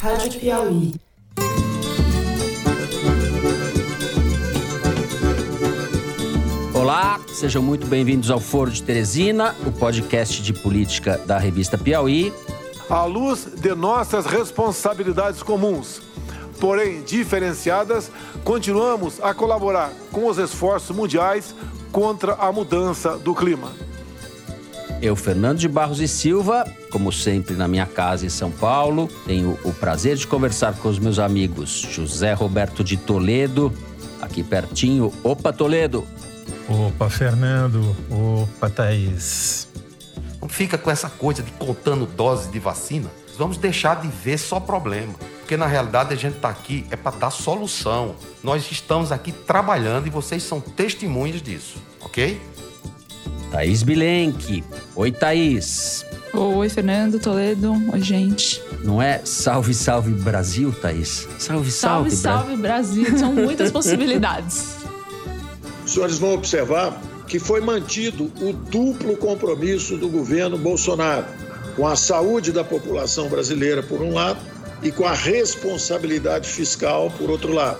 Rádio Piauí. Olá, sejam muito bem-vindos ao Foro de Teresina, o podcast de política da revista Piauí. À luz de nossas responsabilidades comuns, porém diferenciadas, continuamos a colaborar com os esforços mundiais contra a mudança do clima. Eu, Fernando de Barros e Silva, como sempre na minha casa em São Paulo, tenho o prazer de conversar com os meus amigos José Roberto de Toledo, aqui pertinho. Opa, Toledo! Opa, Fernando! Opa, Thaís! Não fica com essa coisa de contando doses de vacina. Vamos deixar de ver só problema. Porque na realidade a gente está aqui é para dar solução. Nós estamos aqui trabalhando e vocês são testemunhas disso, ok? Thaís Bilenque. Oi, Thaís. Oi, Fernando Toledo. Oi, gente. Não é salve, salve Brasil, Thaís? Salve, salve, salve, salve Brasil. São muitas possibilidades. Os senhores vão observar que foi mantido o duplo compromisso do governo Bolsonaro com a saúde da população brasileira, por um lado, e com a responsabilidade fiscal, por outro lado.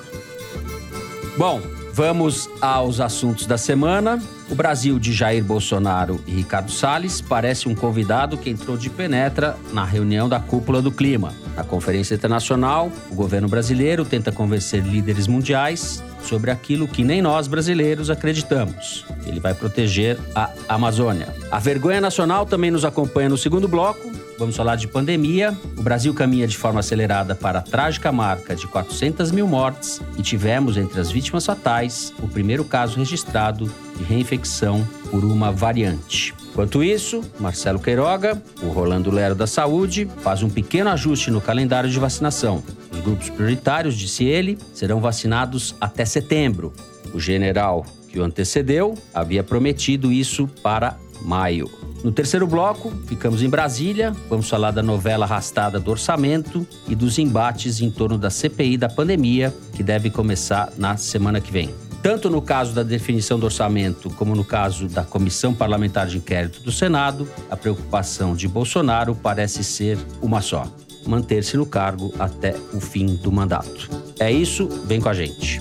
Bom, vamos aos assuntos da semana. O Brasil de Jair Bolsonaro e Ricardo Salles parece um convidado que entrou de penetra na reunião da cúpula do clima. Na conferência internacional, o governo brasileiro tenta convencer líderes mundiais sobre aquilo que nem nós brasileiros acreditamos. Ele vai proteger a Amazônia. A vergonha nacional também nos acompanha no segundo bloco. Vamos falar de pandemia. O Brasil caminha de forma acelerada para a trágica marca de 400 mil mortes e tivemos entre as vítimas fatais o primeiro caso registrado de reinfecção por uma variante. Enquanto isso, Marcelo Queiroga, o Rolando Lero da Saúde, faz um pequeno ajuste no calendário de vacinação. Os grupos prioritários, disse ele, serão vacinados até setembro. O general que o antecedeu havia prometido isso para maio. No terceiro bloco, ficamos em Brasília. Vamos falar da novela arrastada do orçamento e dos embates em torno da CPI da pandemia, que deve começar na semana que vem. Tanto no caso da definição do orçamento, como no caso da Comissão Parlamentar de Inquérito do Senado, a preocupação de Bolsonaro parece ser uma só: manter-se no cargo até o fim do mandato. É isso, vem com a gente.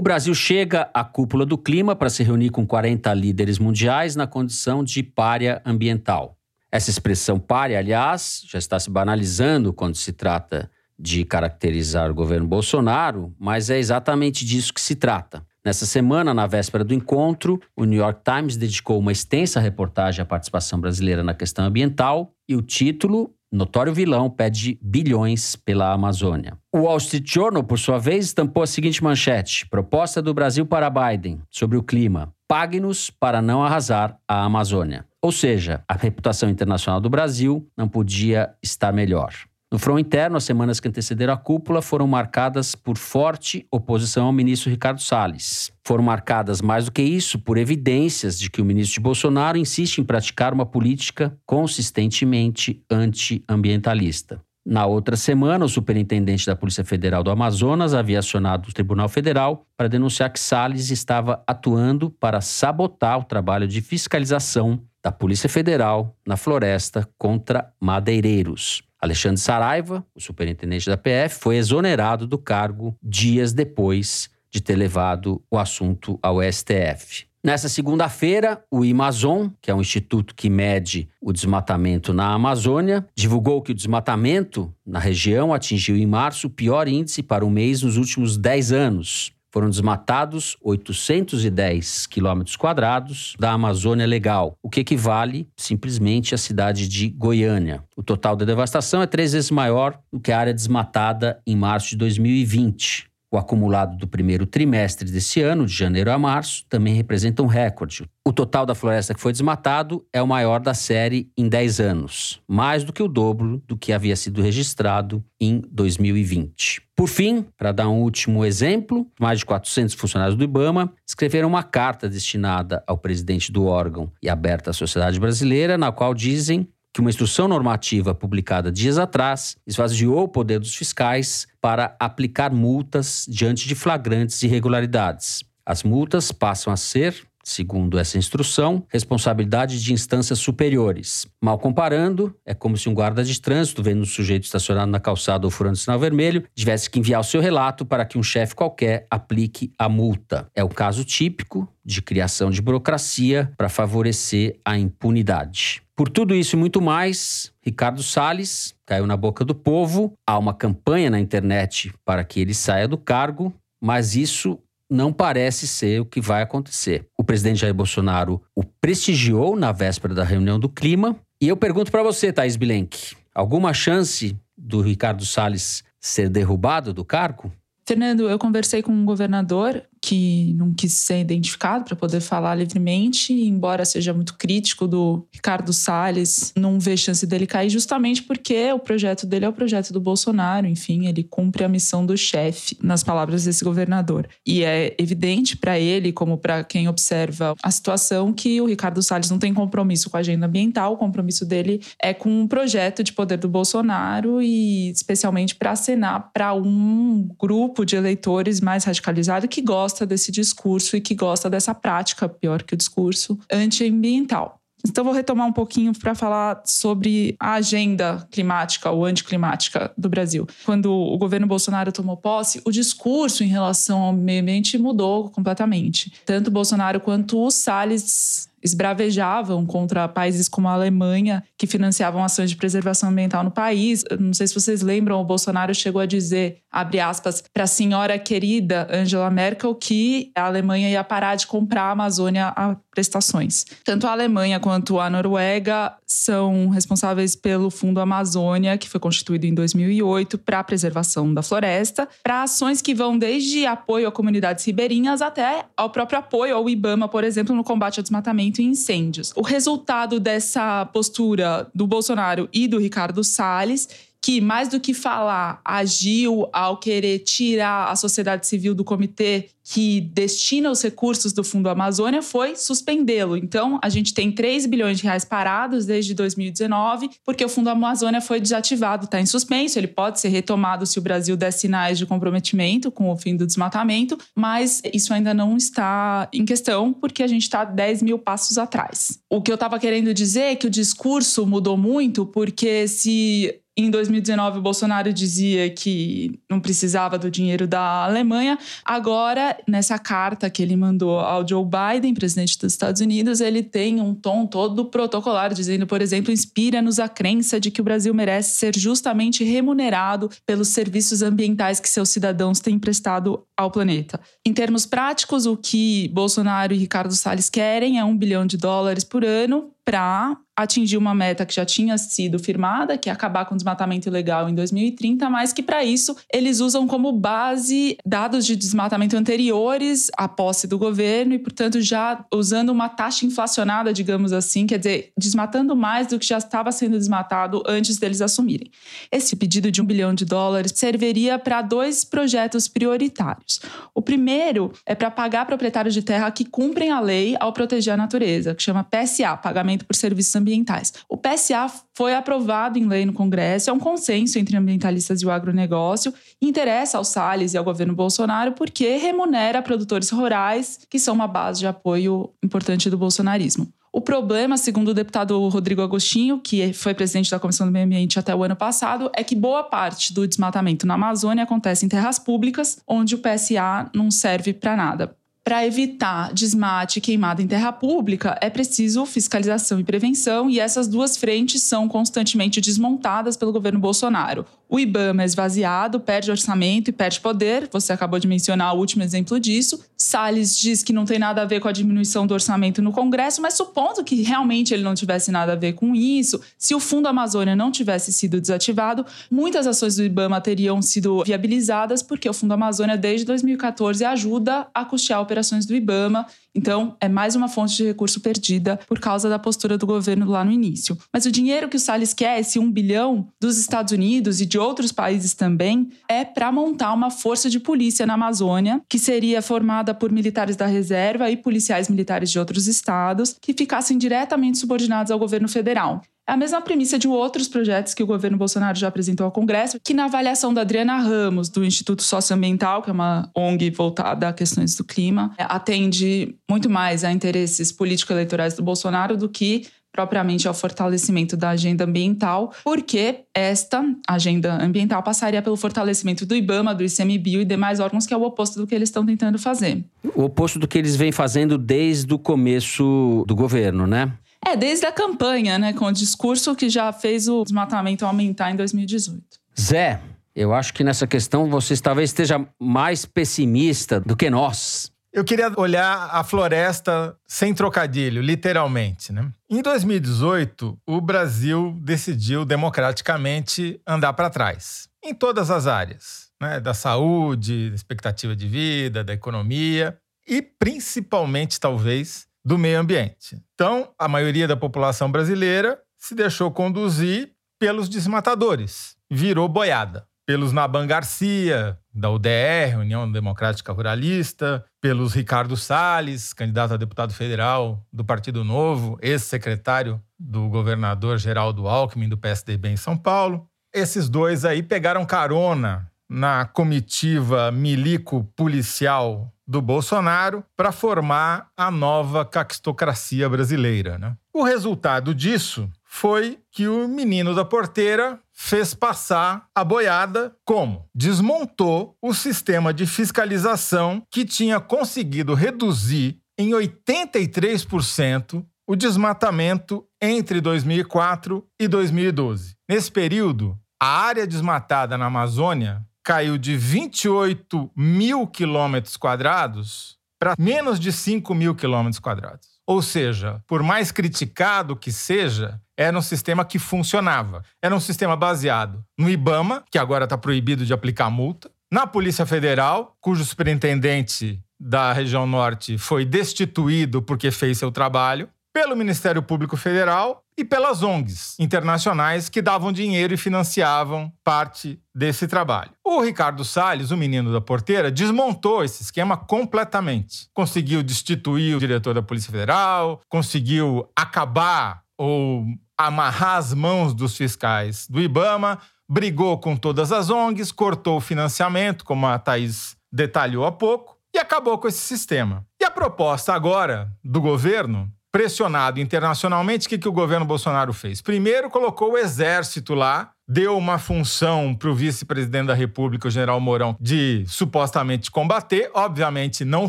O Brasil chega à cúpula do clima para se reunir com 40 líderes mundiais na condição de párea ambiental. Essa expressão párea, aliás, já está se banalizando quando se trata de caracterizar o governo Bolsonaro, mas é exatamente disso que se trata. Nessa semana, na véspera do encontro, o New York Times dedicou uma extensa reportagem à participação brasileira na questão ambiental e o título Notório vilão pede bilhões pela Amazônia. O Wall Street Journal, por sua vez, estampou a seguinte manchete: Proposta do Brasil para Biden sobre o clima. Pague-nos para não arrasar a Amazônia. Ou seja, a reputação internacional do Brasil não podia estar melhor. No front interno, as semanas que antecederam a cúpula foram marcadas por forte oposição ao ministro Ricardo Salles. Foram marcadas, mais do que isso, por evidências de que o ministro de Bolsonaro insiste em praticar uma política consistentemente antiambientalista. Na outra semana, o superintendente da Polícia Federal do Amazonas havia acionado o Tribunal Federal para denunciar que Salles estava atuando para sabotar o trabalho de fiscalização da Polícia Federal na floresta contra madeireiros. Alexandre Saraiva, o superintendente da PF, foi exonerado do cargo dias depois de ter levado o assunto ao STF. Nessa segunda-feira, o Amazon, que é um instituto que mede o desmatamento na Amazônia, divulgou que o desmatamento na região atingiu em março o pior índice para um mês nos últimos 10 anos. Foram desmatados 810 quilômetros quadrados da Amazônia Legal, o que equivale simplesmente à cidade de Goiânia. O total da devastação é três vezes maior do que a área desmatada em março de 2020. O acumulado do primeiro trimestre desse ano, de janeiro a março, também representa um recorde. O total da floresta que foi desmatado é o maior da série em 10 anos, mais do que o dobro do que havia sido registrado em 2020. Por fim, para dar um último exemplo, mais de 400 funcionários do IBAMA escreveram uma carta destinada ao presidente do órgão e aberta à sociedade brasileira, na qual dizem que uma instrução normativa publicada dias atrás esvaziou o poder dos fiscais para aplicar multas diante de flagrantes irregularidades. As multas passam a ser segundo essa instrução, responsabilidade de instâncias superiores. Mal comparando, é como se um guarda de trânsito, vendo um sujeito estacionado na calçada ou furando sinal vermelho, tivesse que enviar o seu relato para que um chefe qualquer aplique a multa. É o caso típico de criação de burocracia para favorecer a impunidade. Por tudo isso e muito mais, Ricardo Salles caiu na boca do povo. Há uma campanha na internet para que ele saia do cargo, mas isso não parece ser o que vai acontecer. O presidente Jair Bolsonaro o prestigiou na véspera da reunião do clima. E eu pergunto para você, Thaís Bilenque, alguma chance do Ricardo Salles ser derrubado do cargo? Fernando, eu conversei com um governador que não quis ser identificado para poder falar livremente, embora seja muito crítico do Ricardo Salles, não vê chance dele cair justamente porque o projeto dele é o projeto do Bolsonaro, enfim, ele cumpre a missão do chefe, nas palavras desse governador. E é evidente para ele, como para quem observa a situação, que o Ricardo Salles não tem compromisso com a agenda ambiental, o compromisso dele é com um projeto de poder do Bolsonaro e especialmente para acenar para um grupo de eleitores mais radicalizado que gosta gosta desse discurso e que gosta dessa prática, pior que o discurso, antiambiental. Então, vou retomar um pouquinho para falar sobre a agenda climática ou anticlimática do Brasil. Quando o governo Bolsonaro tomou posse, o discurso em relação ao meio ambiente mudou completamente. Tanto Bolsonaro quanto o Salles esbravejavam contra países como a Alemanha, que financiavam ações de preservação ambiental no país. Eu não sei se vocês lembram, o Bolsonaro chegou a dizer, abre aspas, para a senhora querida Angela Merkel que a Alemanha ia parar de comprar a Amazônia a prestações. Tanto a Alemanha quanto a Noruega são responsáveis pelo Fundo Amazônia, que foi constituído em 2008 para a preservação da floresta, para ações que vão desde apoio a comunidades ribeirinhas até ao próprio apoio ao IBAMA, por exemplo, no combate ao desmatamento e incêndios. O resultado dessa postura do Bolsonaro e do Ricardo Salles que, mais do que falar, agiu ao querer tirar a sociedade civil do comitê que destina os recursos do Fundo Amazônia foi suspendê-lo. Então, a gente tem 3 bilhões de reais parados desde 2019, porque o Fundo Amazônia foi desativado, está em suspenso. Ele pode ser retomado se o Brasil der sinais de comprometimento com o fim do desmatamento, mas isso ainda não está em questão, porque a gente está 10 mil passos atrás. O que eu estava querendo dizer é que o discurso mudou muito, porque se em 2019 o Bolsonaro dizia que não precisava do dinheiro da Alemanha. Agora, nessa carta que ele mandou ao Joe Biden, presidente dos Estados Unidos, ele tem um tom todo protocolar, dizendo, por exemplo, inspira-nos a crença de que o Brasil merece ser justamente remunerado pelos serviços ambientais que seus cidadãos têm prestado ao planeta. Em termos práticos, o que Bolsonaro e Ricardo Salles querem é um bilhão de dólares por ano para atingir uma meta que já tinha sido firmada, que é acabar com o desmatamento ilegal em 2030, mas que para isso eles usam como base dados de desmatamento anteriores à posse do governo e, portanto, já usando uma taxa inflacionada, digamos assim, quer dizer, desmatando mais do que já estava sendo desmatado antes deles assumirem. Esse pedido de um bilhão de dólares serviria para dois projetos prioritários. O primeiro é para pagar proprietários de terra que cumprem a lei ao proteger a natureza, que chama PSA, Pagamento por Serviços Ambientais. O PSA foi aprovado em lei no Congresso, é um consenso entre ambientalistas e o agronegócio, interessa aos Salles e ao governo Bolsonaro porque remunera produtores rurais, que são uma base de apoio importante do bolsonarismo. O problema, segundo o deputado Rodrigo Agostinho, que foi presidente da Comissão do Meio Ambiente até o ano passado, é que boa parte do desmatamento na Amazônia acontece em terras públicas, onde o PSA não serve para nada para evitar desmate e queimada em terra pública, é preciso fiscalização e prevenção, e essas duas frentes são constantemente desmontadas pelo governo Bolsonaro. O IBAMA é esvaziado, perde orçamento e perde poder, você acabou de mencionar o último exemplo disso. Salles diz que não tem nada a ver com a diminuição do orçamento no Congresso, mas supondo que realmente ele não tivesse nada a ver com isso, se o Fundo Amazônia não tivesse sido desativado, muitas ações do IBAMA teriam sido viabilizadas, porque o Fundo Amazônia, desde 2014, ajuda a custear operações do IBAMA então, é mais uma fonte de recurso perdida por causa da postura do governo lá no início. Mas o dinheiro que o Salles quer, esse um bilhão dos Estados Unidos e de outros países também, é para montar uma força de polícia na Amazônia, que seria formada por militares da reserva e policiais militares de outros estados, que ficassem diretamente subordinados ao governo federal a mesma premissa de outros projetos que o governo Bolsonaro já apresentou ao Congresso, que na avaliação da Adriana Ramos, do Instituto Socioambiental, que é uma ONG voltada a questões do clima, atende muito mais a interesses político-eleitorais do Bolsonaro do que propriamente ao fortalecimento da agenda ambiental, porque esta agenda ambiental passaria pelo fortalecimento do IBAMA, do ICMBio e demais órgãos, que é o oposto do que eles estão tentando fazer. O oposto do que eles vêm fazendo desde o começo do governo, né? É, desde a campanha, né, com o discurso que já fez o desmatamento aumentar em 2018. Zé, eu acho que nessa questão você talvez esteja mais pessimista do que nós. Eu queria olhar a floresta sem trocadilho, literalmente. Né? Em 2018, o Brasil decidiu democraticamente andar para trás, em todas as áreas. Né? Da saúde, da expectativa de vida, da economia e principalmente, talvez, do meio ambiente. Então, a maioria da população brasileira se deixou conduzir pelos desmatadores, virou boiada pelos Naban Garcia, da UDR, União Democrática Ruralista, pelos Ricardo Salles, candidato a deputado federal do Partido Novo, ex-secretário do governador Geraldo Alckmin, do PSDB em São Paulo. Esses dois aí pegaram carona na comitiva milico policial do Bolsonaro para formar a nova caquistocracia brasileira. Né? O resultado disso foi que o menino da porteira fez passar a boiada como? Desmontou o sistema de fiscalização que tinha conseguido reduzir em 83% o desmatamento entre 2004 e 2012. Nesse período, a área desmatada na Amazônia caiu de 28 mil quilômetros quadrados para menos de 5 mil quilômetros quadrados. Ou seja, por mais criticado que seja, era um sistema que funcionava. Era um sistema baseado no IBAMA, que agora está proibido de aplicar multa, na Polícia Federal, cujo superintendente da região norte foi destituído porque fez seu trabalho, pelo Ministério Público Federal e pelas ONGs internacionais que davam dinheiro e financiavam parte desse trabalho. O Ricardo Salles, o menino da porteira, desmontou esse esquema completamente. Conseguiu destituir o diretor da Polícia Federal, conseguiu acabar ou amarrar as mãos dos fiscais do Ibama, brigou com todas as ONGs, cortou o financiamento, como a Thaís detalhou há pouco, e acabou com esse sistema. E a proposta agora do governo pressionado internacionalmente, o que, que o governo Bolsonaro fez? Primeiro, colocou o exército lá, deu uma função para o vice-presidente da República, o general Mourão, de supostamente combater. Obviamente não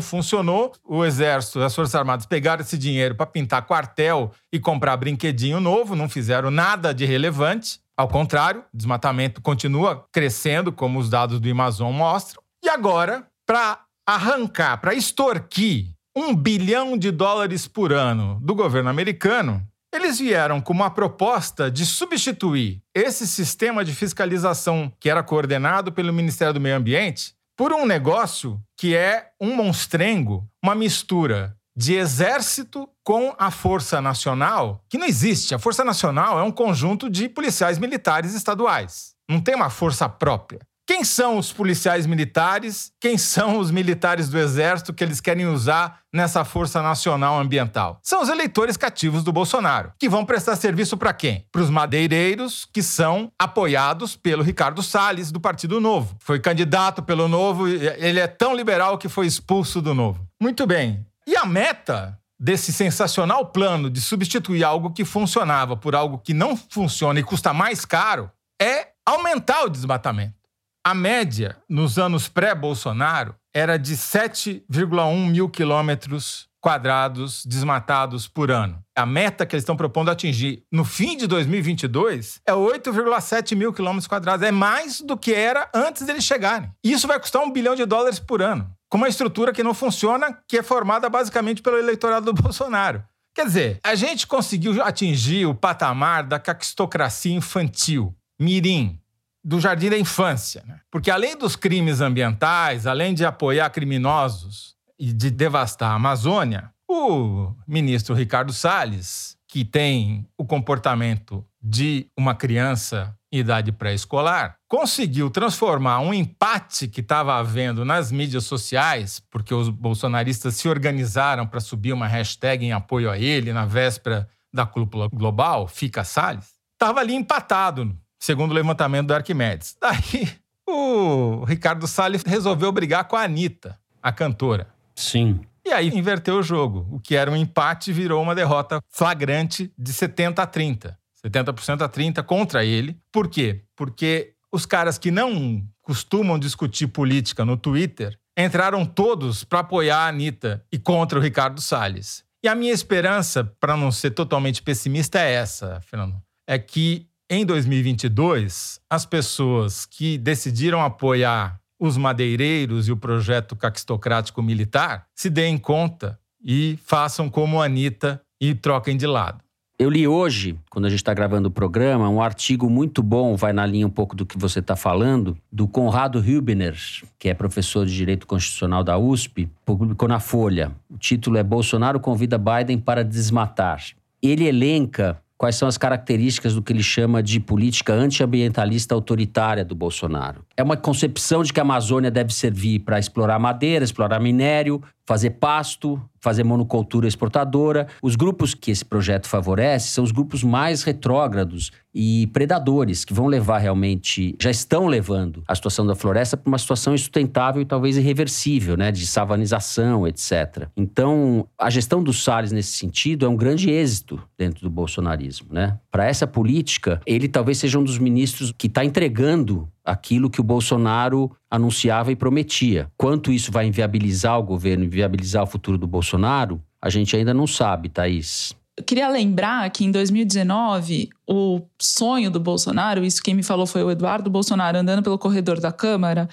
funcionou. O exército, as Forças Armadas pegaram esse dinheiro para pintar quartel e comprar brinquedinho novo, não fizeram nada de relevante. Ao contrário, o desmatamento continua crescendo, como os dados do Amazon mostram. E agora, para arrancar, para extorquir um bilhão de dólares por ano do governo americano, eles vieram com uma proposta de substituir esse sistema de fiscalização que era coordenado pelo Ministério do Meio Ambiente por um negócio que é um monstrengo, uma mistura de exército com a Força Nacional, que não existe. A Força Nacional é um conjunto de policiais militares estaduais. Não tem uma força própria. Quem são os policiais militares? Quem são os militares do Exército que eles querem usar nessa Força Nacional Ambiental? São os eleitores cativos do Bolsonaro, que vão prestar serviço para quem? Para os madeireiros que são apoiados pelo Ricardo Salles, do Partido Novo. Foi candidato pelo Novo, ele é tão liberal que foi expulso do Novo. Muito bem. E a meta desse sensacional plano de substituir algo que funcionava por algo que não funciona e custa mais caro é aumentar o desmatamento. A média nos anos pré-Bolsonaro era de 7,1 mil quilômetros quadrados desmatados por ano. A meta que eles estão propondo atingir no fim de 2022 é 8,7 mil quilômetros quadrados. É mais do que era antes deles chegarem. Isso vai custar um bilhão de dólares por ano, com uma estrutura que não funciona, que é formada basicamente pelo eleitorado do Bolsonaro. Quer dizer, a gente conseguiu atingir o patamar da caquistocracia infantil, mirim, do jardim da infância. Né? Porque além dos crimes ambientais, além de apoiar criminosos e de devastar a Amazônia, o ministro Ricardo Salles, que tem o comportamento de uma criança em idade pré-escolar, conseguiu transformar um empate que estava havendo nas mídias sociais, porque os bolsonaristas se organizaram para subir uma hashtag em apoio a ele na véspera da cúpula global, Fica Salles, estava ali empatado, segundo o levantamento do Arquimedes. Daí o Ricardo Salles resolveu brigar com a Anitta, a cantora. Sim. E aí inverteu o jogo. O que era um empate virou uma derrota flagrante de 70 a 30. 70% a 30 contra ele. Por quê? Porque os caras que não costumam discutir política no Twitter entraram todos para apoiar a Anitta e contra o Ricardo Salles. E a minha esperança, para não ser totalmente pessimista, é essa, Fernando. É que em 2022, as pessoas que decidiram apoiar os madeireiros e o projeto caquistocrático militar se deem conta e façam como a Anitta e troquem de lado. Eu li hoje, quando a gente está gravando o programa, um artigo muito bom, vai na linha um pouco do que você está falando, do Conrado Hübner, que é professor de Direito Constitucional da USP, publicou na Folha. O título é Bolsonaro convida Biden para desmatar. Ele elenca quais são as características do que ele chama de política antiambientalista autoritária do Bolsonaro. É uma concepção de que a Amazônia deve servir para explorar madeira, explorar minério, fazer pasto, fazer monocultura exportadora. Os grupos que esse projeto favorece são os grupos mais retrógrados e predadores, que vão levar realmente, já estão levando a situação da floresta para uma situação insustentável e talvez irreversível, né, de savanização, etc. Então, a gestão dos Salles nesse sentido é um grande êxito dentro do bolsonarismo, né? Para essa política, ele talvez seja um dos ministros que está entregando aquilo que o Bolsonaro anunciava e prometia. Quanto isso vai inviabilizar o governo, inviabilizar o futuro do Bolsonaro, a gente ainda não sabe, Thaís. Eu queria lembrar que em 2019, o sonho do Bolsonaro, isso quem me falou foi o Eduardo Bolsonaro andando pelo corredor da Câmara,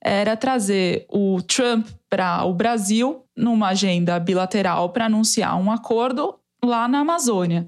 era trazer o Trump para o Brasil numa agenda bilateral para anunciar um acordo lá na Amazônia.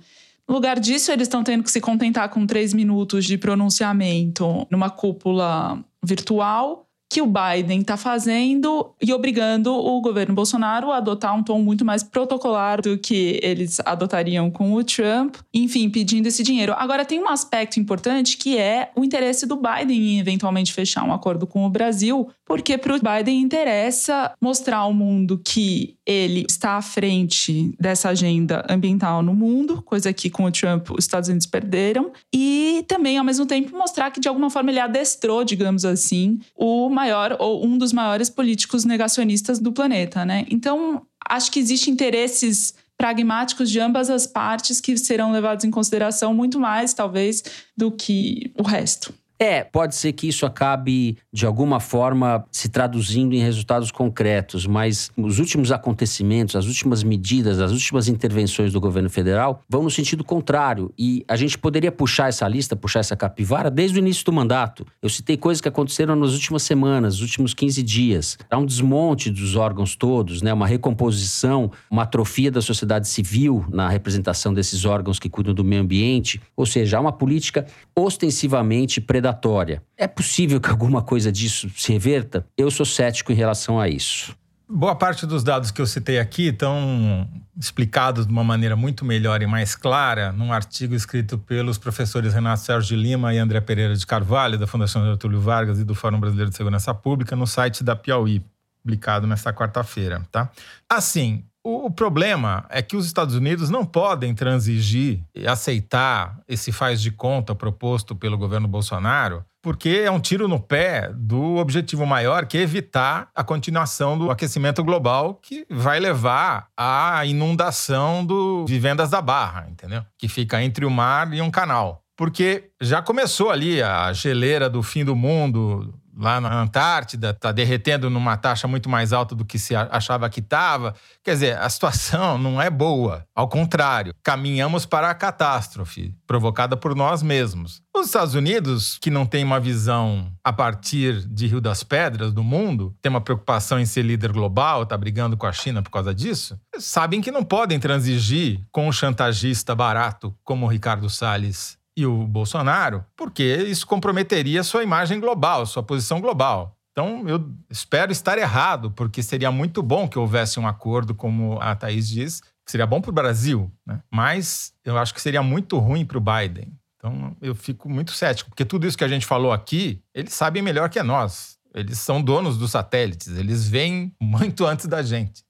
No lugar disso, eles estão tendo que se contentar com três minutos de pronunciamento numa cúpula virtual que o Biden está fazendo e obrigando o governo Bolsonaro a adotar um tom muito mais protocolar do que eles adotariam com o Trump, enfim, pedindo esse dinheiro. Agora, tem um aspecto importante que é o interesse do Biden em eventualmente fechar um acordo com o Brasil, porque para o Biden interessa mostrar ao mundo que ele está à frente dessa agenda ambiental no mundo, coisa que com o Trump os Estados Unidos perderam, e também, ao mesmo tempo, mostrar que de alguma forma ele adestrou, digamos assim, o maior ou um dos maiores políticos negacionistas do planeta, né? Então, acho que existem interesses pragmáticos de ambas as partes que serão levados em consideração muito mais, talvez, do que o resto. É, pode ser que isso acabe, de alguma forma, se traduzindo em resultados concretos, mas os últimos acontecimentos, as últimas medidas, as últimas intervenções do governo federal vão no sentido contrário. E a gente poderia puxar essa lista, puxar essa capivara desde o início do mandato. Eu citei coisas que aconteceram nas últimas semanas, nos últimos 15 dias. Há um desmonte dos órgãos todos, né? uma recomposição, uma atrofia da sociedade civil na representação desses órgãos que cuidam do meio ambiente. Ou seja, há uma política ostensivamente predatória é possível que alguma coisa disso se reverta? Eu sou cético em relação a isso. Boa parte dos dados que eu citei aqui estão explicados de uma maneira muito melhor e mais clara num artigo escrito pelos professores Renato Sérgio de Lima e André Pereira de Carvalho, da Fundação Getúlio Vargas e do Fórum Brasileiro de Segurança Pública, no site da Piauí, publicado nesta quarta-feira. Tá? Assim, o, problema é que os Estados Unidos não podem transigir e aceitar esse faz de conta proposto pelo governo Bolsonaro, porque é um tiro no pé do objetivo maior, que é evitar a continuação do aquecimento global, que vai levar à inundação do Vivendas da Barra, entendeu? Que fica entre o mar e um canal. Porque já começou ali a geleira do fim do mundo, lá na Antártida, está derretendo numa taxa muito mais alta do que se achava que estava. Quer dizer, a situação não é boa. Ao contrário, caminhamos para a catástrofe provocada por nós mesmos. Os Estados Unidos, que não tem uma visão a partir de Rio das Pedras do mundo, tem uma preocupação em ser líder global, está brigando com a China por causa disso, sabem que não podem transigir com um chantagista barato como o Ricardo Salles e o Bolsonaro, porque isso comprometeria sua imagem global, sua posição global. Então, eu espero estar errado, porque seria muito bom que houvesse um acordo, como a Thaís diz, que seria bom para o Brasil, né? mas eu acho que seria muito ruim para o Biden. Então, eu fico muito cético, porque tudo isso que a gente falou aqui, eles sabem melhor que nós. Eles são donos dos satélites, eles vêm muito antes da gente.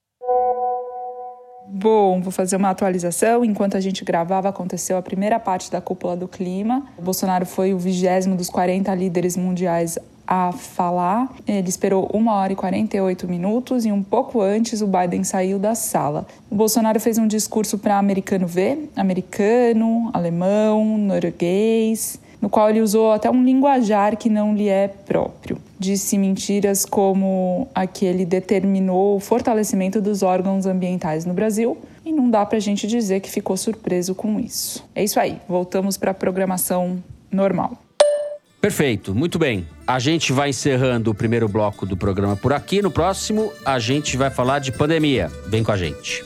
Bom, vou fazer uma atualização. Enquanto a gente gravava, aconteceu a primeira parte da cúpula do clima. O Bolsonaro foi o vigésimo dos 40 líderes mundiais a falar. Ele esperou 1 hora e 48 minutos e um pouco antes o Biden saiu da sala. O Bolsonaro fez um discurso para americano ver, americano, alemão, norueguês, no qual ele usou até um linguajar que não lhe é próprio. Disse mentiras como a que ele determinou o fortalecimento dos órgãos ambientais no Brasil, e não dá para a gente dizer que ficou surpreso com isso. É isso aí, voltamos para a programação normal. Perfeito, muito bem. A gente vai encerrando o primeiro bloco do programa por aqui. No próximo, a gente vai falar de pandemia. Vem com a gente.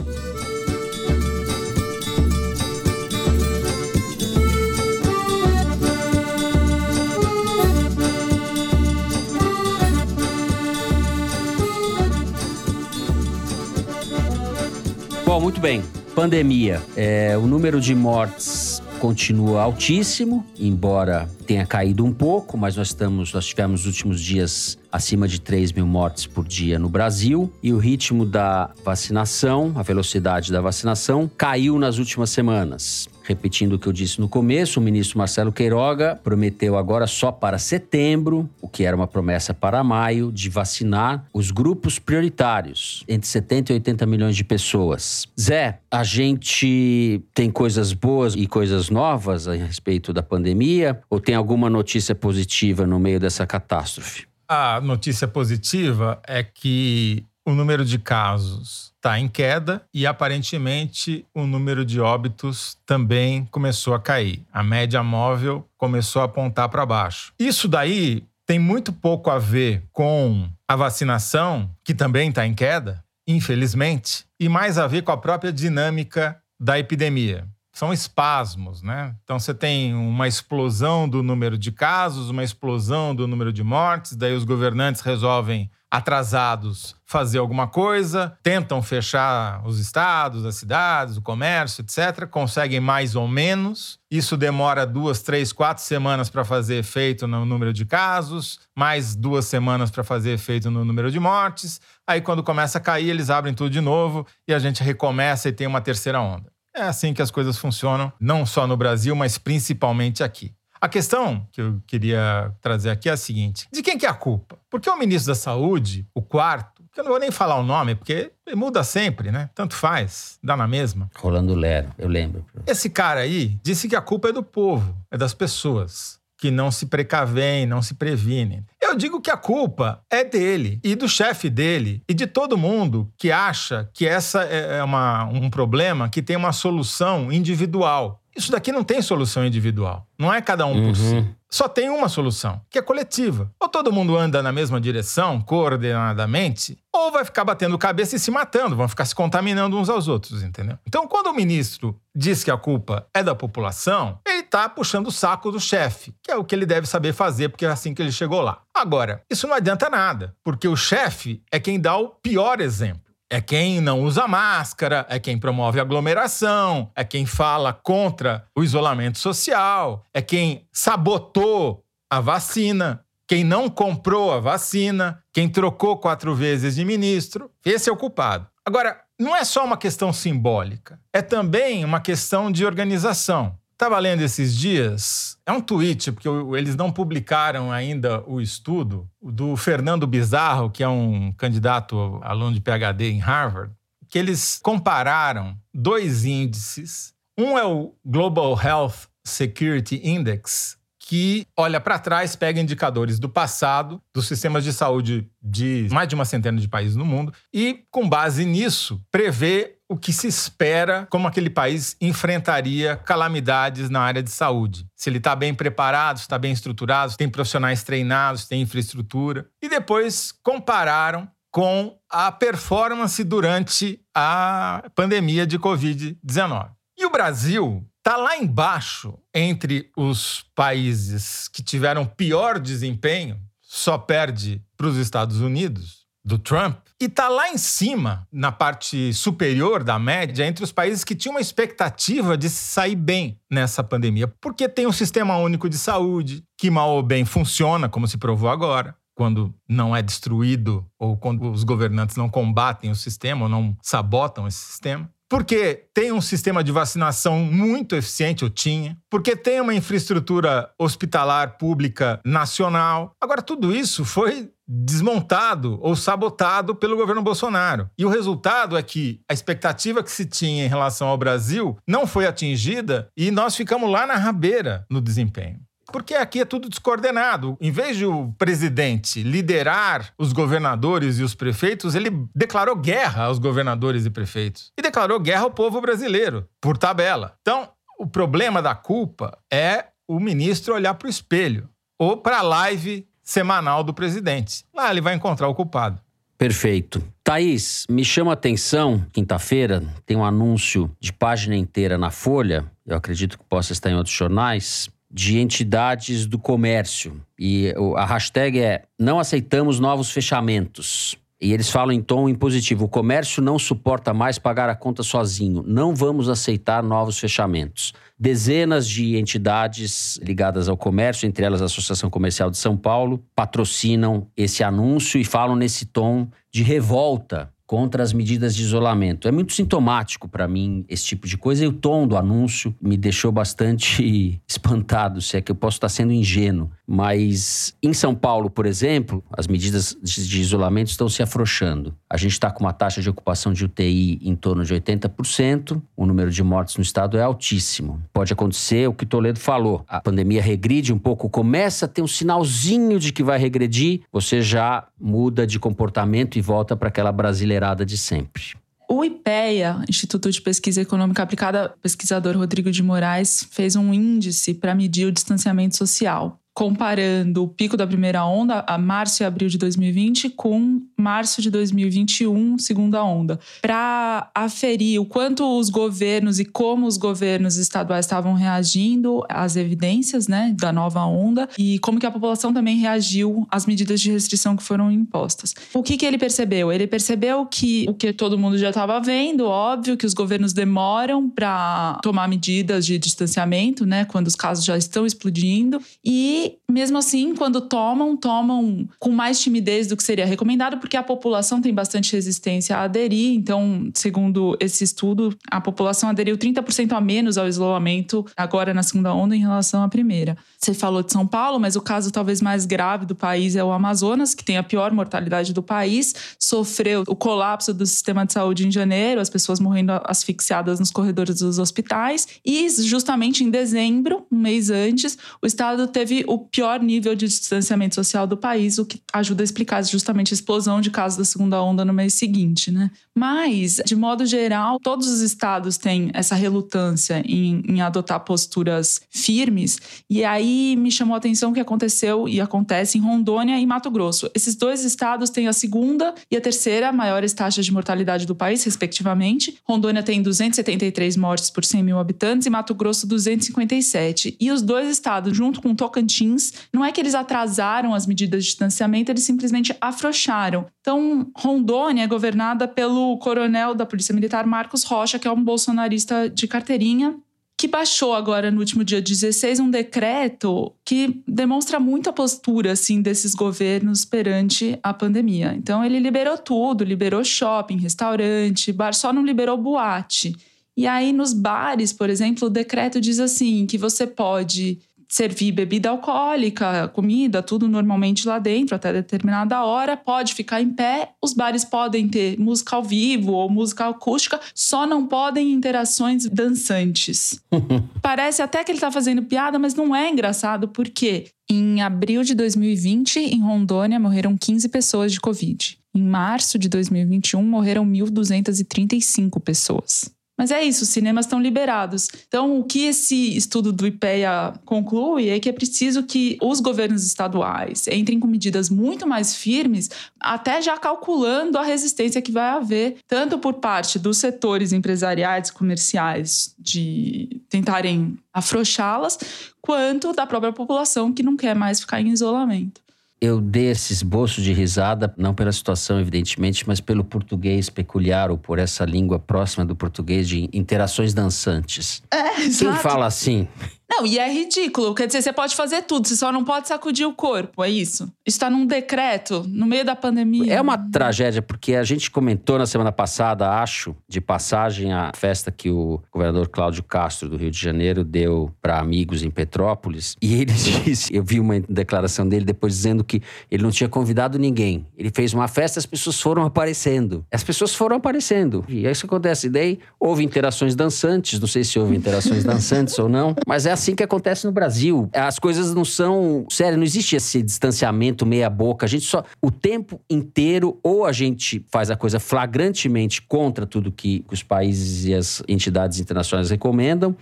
Bom, muito bem. Pandemia. É, o número de mortes continua altíssimo, embora tenha caído um pouco, mas nós estamos, nós tivemos nos últimos dias acima de 3 mil mortes por dia no Brasil e o ritmo da vacinação, a velocidade da vacinação, caiu nas últimas semanas. Repetindo o que eu disse no começo, o ministro Marcelo Queiroga prometeu agora só para setembro, o que era uma promessa para maio, de vacinar os grupos prioritários, entre 70 e 80 milhões de pessoas. Zé, a gente tem coisas boas e coisas novas a respeito da pandemia? Ou tem alguma notícia positiva no meio dessa catástrofe? A notícia positiva é que o número de casos está em queda e aparentemente o número de óbitos também começou a cair. A média móvel começou a apontar para baixo. Isso daí tem muito pouco a ver com a vacinação, que também está em queda, infelizmente, e mais a ver com a própria dinâmica da epidemia são espasmos, né? Então você tem uma explosão do número de casos, uma explosão do número de mortes, daí os governantes resolvem atrasados fazer alguma coisa, tentam fechar os estados, as cidades, o comércio, etc. Conseguem mais ou menos. Isso demora duas, três, quatro semanas para fazer efeito no número de casos, mais duas semanas para fazer efeito no número de mortes. Aí, quando começa a cair, eles abrem tudo de novo e a gente recomeça e tem uma terceira onda. É assim que as coisas funcionam, não só no Brasil, mas principalmente aqui. A questão que eu queria trazer aqui é a seguinte: de quem que é a culpa? Porque o ministro da Saúde, o quarto, que eu não vou nem falar o nome, porque muda sempre, né? Tanto faz, dá na mesma. Rolando Lero, eu lembro. Esse cara aí disse que a culpa é do povo, é das pessoas que não se precavem, não se previnem. Eu digo que a culpa é dele e do chefe dele e de todo mundo que acha que essa é, é uma, um problema que tem uma solução individual. Isso daqui não tem solução individual. Não é cada um por si. Uhum. Só tem uma solução, que é coletiva. Ou todo mundo anda na mesma direção, coordenadamente, ou vai ficar batendo cabeça e se matando, vão ficar se contaminando uns aos outros, entendeu? Então, quando o ministro diz que a culpa é da população, ele está puxando o saco do chefe, que é o que ele deve saber fazer, porque é assim que ele chegou lá. Agora, isso não adianta nada, porque o chefe é quem dá o pior exemplo. É quem não usa máscara, é quem promove aglomeração, é quem fala contra o isolamento social, é quem sabotou a vacina, quem não comprou a vacina, quem trocou quatro vezes de ministro. Esse é o culpado. Agora, não é só uma questão simbólica, é também uma questão de organização. Estava lendo esses dias, é um tweet, porque eles não publicaram ainda o estudo, do Fernando Bizarro, que é um candidato aluno de PhD em Harvard, que eles compararam dois índices. Um é o Global Health Security Index, que olha para trás, pega indicadores do passado, dos sistemas de saúde de mais de uma centena de países no mundo, e, com base nisso, prevê o que se espera como aquele país enfrentaria calamidades na área de saúde. Se ele está bem preparado, está bem estruturado, tem profissionais treinados, tem infraestrutura. E depois compararam com a performance durante a pandemia de Covid-19. E o Brasil está lá embaixo entre os países que tiveram pior desempenho, só perde para os Estados Unidos, do Trump, e está lá em cima, na parte superior da média, entre os países que tinham uma expectativa de sair bem nessa pandemia, porque tem um sistema único de saúde, que mal ou bem funciona, como se provou agora. Quando não é destruído ou quando os governantes não combatem o sistema ou não sabotam esse sistema. Porque tem um sistema de vacinação muito eficiente, ou tinha, porque tem uma infraestrutura hospitalar pública nacional. Agora, tudo isso foi desmontado ou sabotado pelo governo Bolsonaro. E o resultado é que a expectativa que se tinha em relação ao Brasil não foi atingida e nós ficamos lá na rabeira no desempenho. Porque aqui é tudo descoordenado. Em vez de o presidente liderar os governadores e os prefeitos, ele declarou guerra aos governadores e prefeitos. E declarou guerra ao povo brasileiro, por tabela. Então, o problema da culpa é o ministro olhar para o espelho ou para a live semanal do presidente. Lá ele vai encontrar o culpado. Perfeito. Thaís, me chama a atenção, quinta-feira, tem um anúncio de página inteira na Folha, eu acredito que possa estar em outros jornais, de entidades do comércio. E a hashtag é Não aceitamos novos fechamentos. E eles falam em tom impositivo: o comércio não suporta mais pagar a conta sozinho. Não vamos aceitar novos fechamentos. Dezenas de entidades ligadas ao comércio, entre elas a Associação Comercial de São Paulo, patrocinam esse anúncio e falam nesse tom de revolta contra as medidas de isolamento. É muito sintomático para mim esse tipo de coisa e o tom do anúncio me deixou bastante espantado, se é que eu posso estar sendo ingênuo. Mas em São Paulo, por exemplo, as medidas de isolamento estão se afrouxando. A gente está com uma taxa de ocupação de UTI em torno de 80%, o número de mortes no estado é altíssimo. Pode acontecer o que Toledo falou: a pandemia regride um pouco, começa a ter um sinalzinho de que vai regredir, você já muda de comportamento e volta para aquela brasileirada de sempre. O IPEA, Instituto de Pesquisa Econômica Aplicada, pesquisador Rodrigo de Moraes, fez um índice para medir o distanciamento social comparando o pico da primeira onda, a março e abril de 2020, com março de 2021, segunda onda, para aferir o quanto os governos e como os governos estaduais estavam reagindo às evidências né, da nova onda e como que a população também reagiu às medidas de restrição que foram impostas. O que, que ele percebeu? Ele percebeu que o que todo mundo já estava vendo, óbvio, que os governos demoram para tomar medidas de distanciamento, né, quando os casos já estão explodindo, e mesmo assim, quando tomam, tomam com mais timidez do que seria recomendado, porque a população tem bastante resistência a aderir. Então, segundo esse estudo, a população aderiu 30% a menos ao isolamento agora na segunda onda em relação à primeira. Você falou de São Paulo, mas o caso talvez mais grave do país é o Amazonas, que tem a pior mortalidade do país, sofreu o colapso do sistema de saúde em janeiro, as pessoas morrendo asfixiadas nos corredores dos hospitais, e justamente em dezembro, um mês antes, o estado teve o o pior nível de distanciamento social do país, o que ajuda a explicar justamente a explosão de casos da segunda onda no mês seguinte, né? Mas, de modo geral, todos os estados têm essa relutância em, em adotar posturas firmes, e aí me chamou a atenção o que aconteceu e acontece em Rondônia e Mato Grosso. Esses dois estados têm a segunda e a terceira maiores taxas de mortalidade do país, respectivamente. Rondônia tem 273 mortes por 100 mil habitantes e Mato Grosso 257. E os dois estados, junto com Tocantins, Não é que eles atrasaram as medidas de distanciamento, eles simplesmente afrouxaram. Então, Rondônia é governada pelo coronel da Polícia Militar Marcos Rocha, que é um bolsonarista de carteirinha, que baixou agora no último dia 16 um decreto que demonstra muito a postura assim desses governos perante a pandemia. Então ele liberou tudo, liberou shopping, restaurante, bar, só não liberou boate. E aí nos bares, por exemplo, o decreto diz assim que você pode servir bebida alcoólica, comida, tudo normalmente lá dentro até determinada hora, pode ficar em pé. Os bares podem ter música ao vivo ou música acústica, só não podem interações dançantes. Parece até que ele tá fazendo piada, mas não é engraçado porque em abril de 2020, em Rondônia, morreram 15 pessoas de Covid. Em março de 2021, morreram 1.235 pessoas. Mas é isso, os cinemas estão liberados. Então, o que esse estudo do IPEA conclui é que é preciso que os governos estaduais entrem com medidas muito mais firmes, até já calculando a resistência que vai haver, tanto por parte dos setores empresariais e comerciais de tentarem afrouxá-las, quanto da própria população que não quer mais ficar em isolamento. Eu dei esse esboço de risada, não pela situação, evidentemente, mas pelo português peculiar ou por essa língua próxima do português de interações dançantes. É. Quem fala assim Não, e é ridículo. Quer dizer, você pode fazer tudo, você só não pode sacudir o corpo, é isso? Está num decreto, no meio da pandemia. É uma tragédia, porque a gente comentou na semana passada, acho, de passagem a festa que o governador Cláudio Castro, do Rio de Janeiro, deu para amigos em Petrópolis. E ele disse, eu vi uma declaração dele depois dizendo que ele não tinha convidado ninguém. Ele fez uma festa, as pessoas foram aparecendo. As pessoas foram aparecendo. E é isso que acontece. E daí houve interações dançantes, não sei se houve interações dançantes ou não, mas é assim que acontece no Brasil. As coisas não são. Sério, não existe esse distanciamento meia-boca. A gente só. O tempo inteiro, ou a gente faz a coisa flagrantemente contra tudo que os países e as entidades internacionais recomendam,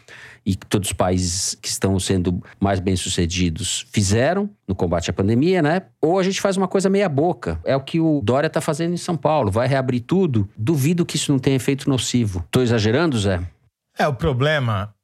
e que todos os países que estão sendo mais bem-sucedidos fizeram no combate à pandemia, né? Ou a gente faz uma coisa meia-boca. É o que o Dória está fazendo em São Paulo. Vai reabrir tudo. Duvido que isso não tenha efeito nocivo. Estou exagerando, Zé? É, o problema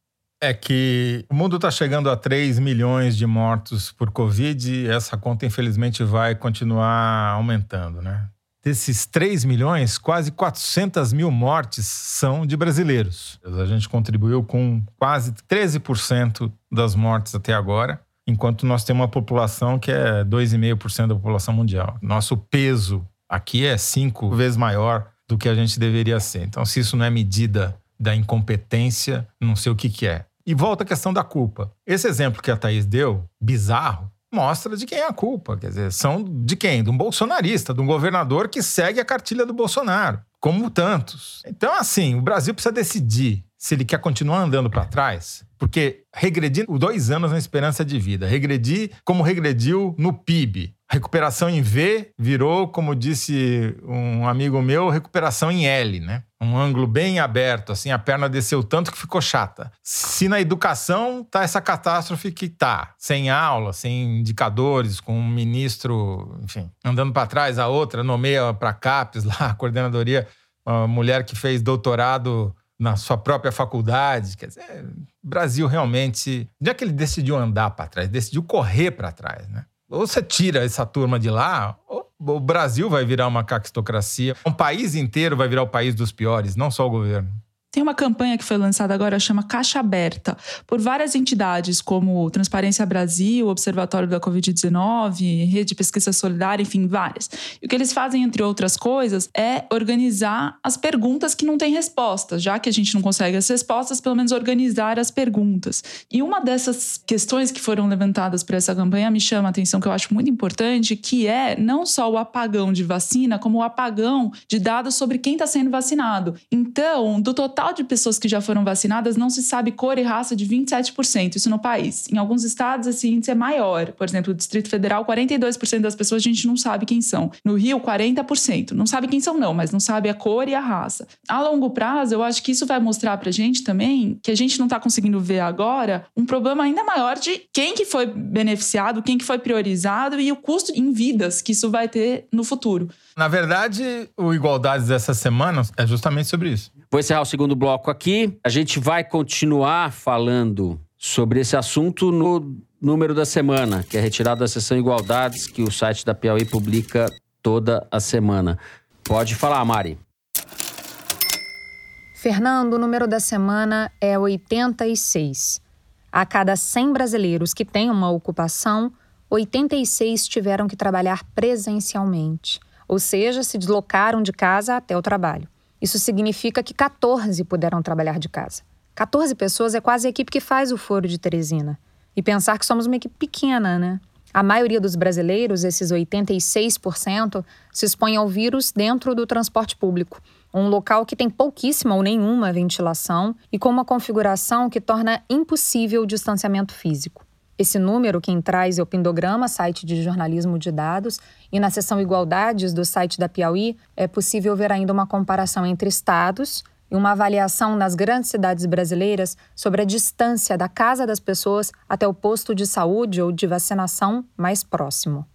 é que o mundo está chegando a 3 milhões de mortos por Covid e essa conta, infelizmente, vai continuar aumentando, né? Desses 3 milhões, quase 400 mil mortes são de brasileiros. A gente contribuiu com quase 13% das mortes até agora, enquanto nós temos uma população que é 2,5% da população mundial. Nosso peso aqui é cinco vezes maior do que a gente deveria ser. Então, se isso não é medida da incompetência, não sei o que, que é. E volta a questão da culpa. Esse exemplo que a Thaís deu, bizarro, mostra de quem é a culpa. Quer dizer, são de quem? De um bolsonarista, de um governador que segue a cartilha do Bolsonaro, como tantos. Então, assim, o Brasil precisa decidir se ele quer continuar andando para trás, porque regredir dois anos na esperança de vida, regredir como regrediu no PIB, recuperação em V virou, como disse um amigo meu, recuperação em L, né? Um ângulo bem aberto, assim, a perna desceu tanto que ficou chata. Se na educação tá essa catástrofe que tá, sem aula, sem indicadores, com um ministro, enfim, andando para trás, a outra nomeia para CAPES lá, a coordenadoria, uma mulher que fez doutorado na sua própria faculdade. Quer dizer, Brasil realmente. Já que ele decidiu andar para trás, decidiu correr para trás, né? Ou você tira essa turma de lá, o Brasil vai virar uma caquistocracia. Um país inteiro vai virar o país dos piores, não só o governo. Tem uma campanha que foi lançada agora, chama Caixa Aberta, por várias entidades como Transparência Brasil, Observatório da Covid-19, Rede Pesquisa Solidária, enfim, várias. E o que eles fazem, entre outras coisas, é organizar as perguntas que não têm respostas. Já que a gente não consegue as respostas, pelo menos organizar as perguntas. E uma dessas questões que foram levantadas para essa campanha me chama a atenção, que eu acho muito importante, que é não só o apagão de vacina, como o apagão de dados sobre quem está sendo vacinado. Então, do total total de pessoas que já foram vacinadas não se sabe cor e raça de 27%, isso no país. Em alguns estados, esse índice é maior. Por exemplo, no Distrito Federal, 42% das pessoas a gente não sabe quem são. No Rio, 40%. Não sabe quem são, não, mas não sabe a cor e a raça. A longo prazo, eu acho que isso vai mostrar pra gente também que a gente não tá conseguindo ver agora um problema ainda maior de quem que foi beneficiado, quem que foi priorizado e o custo em vidas que isso vai ter no futuro. Na verdade, o Igualdades dessa semana é justamente sobre isso. Vou encerrar o segundo bloco aqui. A gente vai continuar falando sobre esse assunto no número da semana, que é retirado da seção Igualdades, que o site da Piauí publica toda a semana. Pode falar, Mari. Fernando, o número da semana é 86. A cada 100 brasileiros que têm uma ocupação, 86 tiveram que trabalhar presencialmente, ou seja, se deslocaram de casa até o trabalho. Isso significa que 14 puderam trabalhar de casa. 14 pessoas é quase a equipe que faz o Foro de Teresina. E pensar que somos uma equipe pequena, né? A maioria dos brasileiros, esses 86%, se expõe ao vírus dentro do transporte público, um local que tem pouquíssima ou nenhuma ventilação e com uma configuração que torna impossível o distanciamento físico. Esse número quem traz é o Pindograma, site de jornalismo de dados, e na seção Igualdades do site da Piauí é possível ver ainda uma comparação entre estados e uma avaliação nas grandes cidades brasileiras sobre a distância da casa das pessoas até o posto de saúde ou de vacinação mais próximo.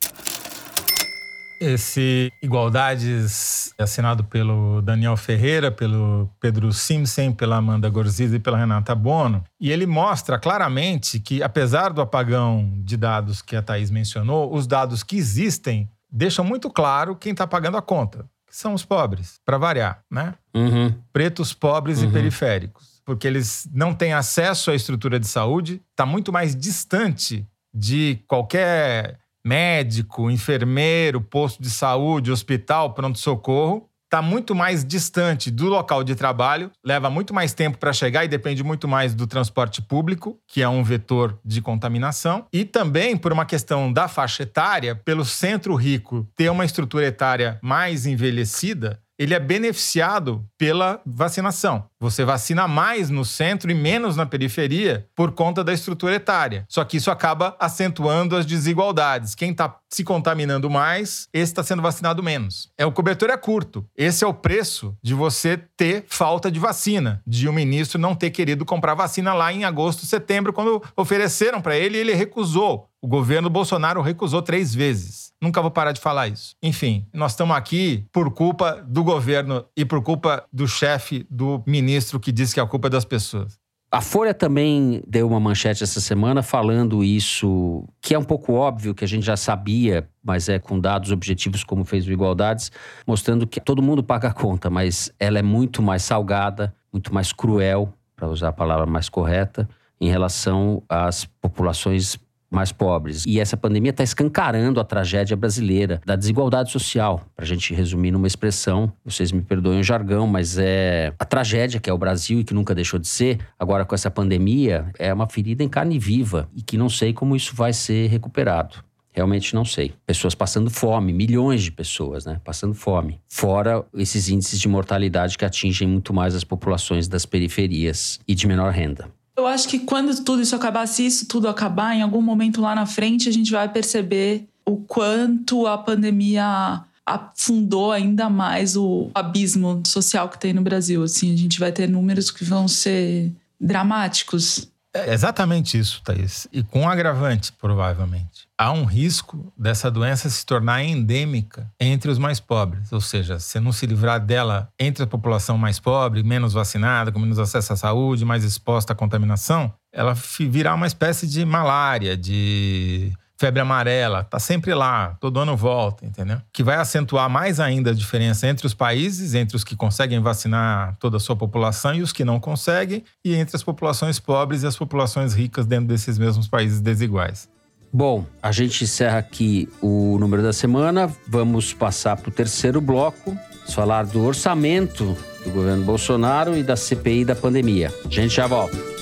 Esse Igualdades é assinado pelo Daniel Ferreira, pelo Pedro Simpson, pela Amanda Gorziz e pela Renata Bono. E ele mostra claramente que, apesar do apagão de dados que a Thaís mencionou, os dados que existem deixam muito claro quem está pagando a conta, que são os pobres, para variar, né? Uhum. Pretos, pobres uhum. e periféricos. porque eles não têm acesso à estrutura de saúde, está muito mais distante de qualquer médico, enfermeiro, posto de saúde, hospital, pronto-socorro, está muito mais distante do local de trabalho, leva muito mais tempo para chegar e depende muito mais do transporte público, que é um vetor de contaminação, e também por uma questão da faixa etária, pelo centro rico ter uma estrutura etária mais envelhecida, ele é beneficiado pela vacinação. Você vacina mais no centro e menos na periferia por conta da estrutura etária. Só que isso acaba acentuando as desigualdades. Quem está se contaminando mais, esse está sendo vacinado menos. É o cobertor é curto. Esse é o preço de você ter falta de vacina, de o um ministro não ter querido comprar vacina lá em agosto, setembro, quando ofereceram para ele ele recusou. O governo Bolsonaro recusou três vezes. Nunca vou parar de falar isso. Enfim, nós estamos aqui por culpa do governo e por culpa do chefe do ministro que disse que a culpa é das pessoas. A Folha também deu uma manchete essa semana falando isso, que é um pouco óbvio, que a gente já sabia, mas é com dados objetivos, como fez o Igualdades, mostrando que todo mundo paga a conta, mas ela é muito mais salgada, muito mais cruel, para usar a palavra mais correta, em relação às populações mais pobres. E essa pandemia está escancarando a tragédia brasileira, da desigualdade social. Para a gente resumir numa expressão, vocês me perdoem o jargão, mas é a tragédia que é o Brasil e que nunca deixou de ser, agora com essa pandemia, é uma ferida em carne viva e que não sei como isso vai ser recuperado. Realmente não sei. Pessoas passando fome, milhões de pessoas, né? Passando fome. Fora esses índices de mortalidade que atingem muito mais as populações das periferias e de menor renda. Eu acho que quando tudo isso acabar, se isso tudo acabar, em algum momento lá na frente, a gente vai perceber o quanto a pandemia afundou ainda mais o abismo social que tem no Brasil. Assim, a gente vai ter números que vão ser dramáticos. É exatamente isso, Thaís. E com agravante, provavelmente. Há um risco dessa doença se tornar endêmica entre os mais pobres. Ou seja, se não se livrar dela entre a população mais pobre, menos vacinada, com menos acesso à saúde, mais exposta à contaminação, ela virá uma espécie de malária, de febre amarela, tá sempre lá, todo ano volta, entendeu? Que vai acentuar mais ainda a diferença entre os países, entre os que conseguem vacinar toda a sua população e os que não conseguem, e entre as populações pobres e as populações ricas dentro desses mesmos países desiguais. Bom, a gente encerra aqui o número da semana. Vamos passar para o terceiro bloco, falar do orçamento do governo Bolsonaro e da CPI da pandemia. A gente já volta.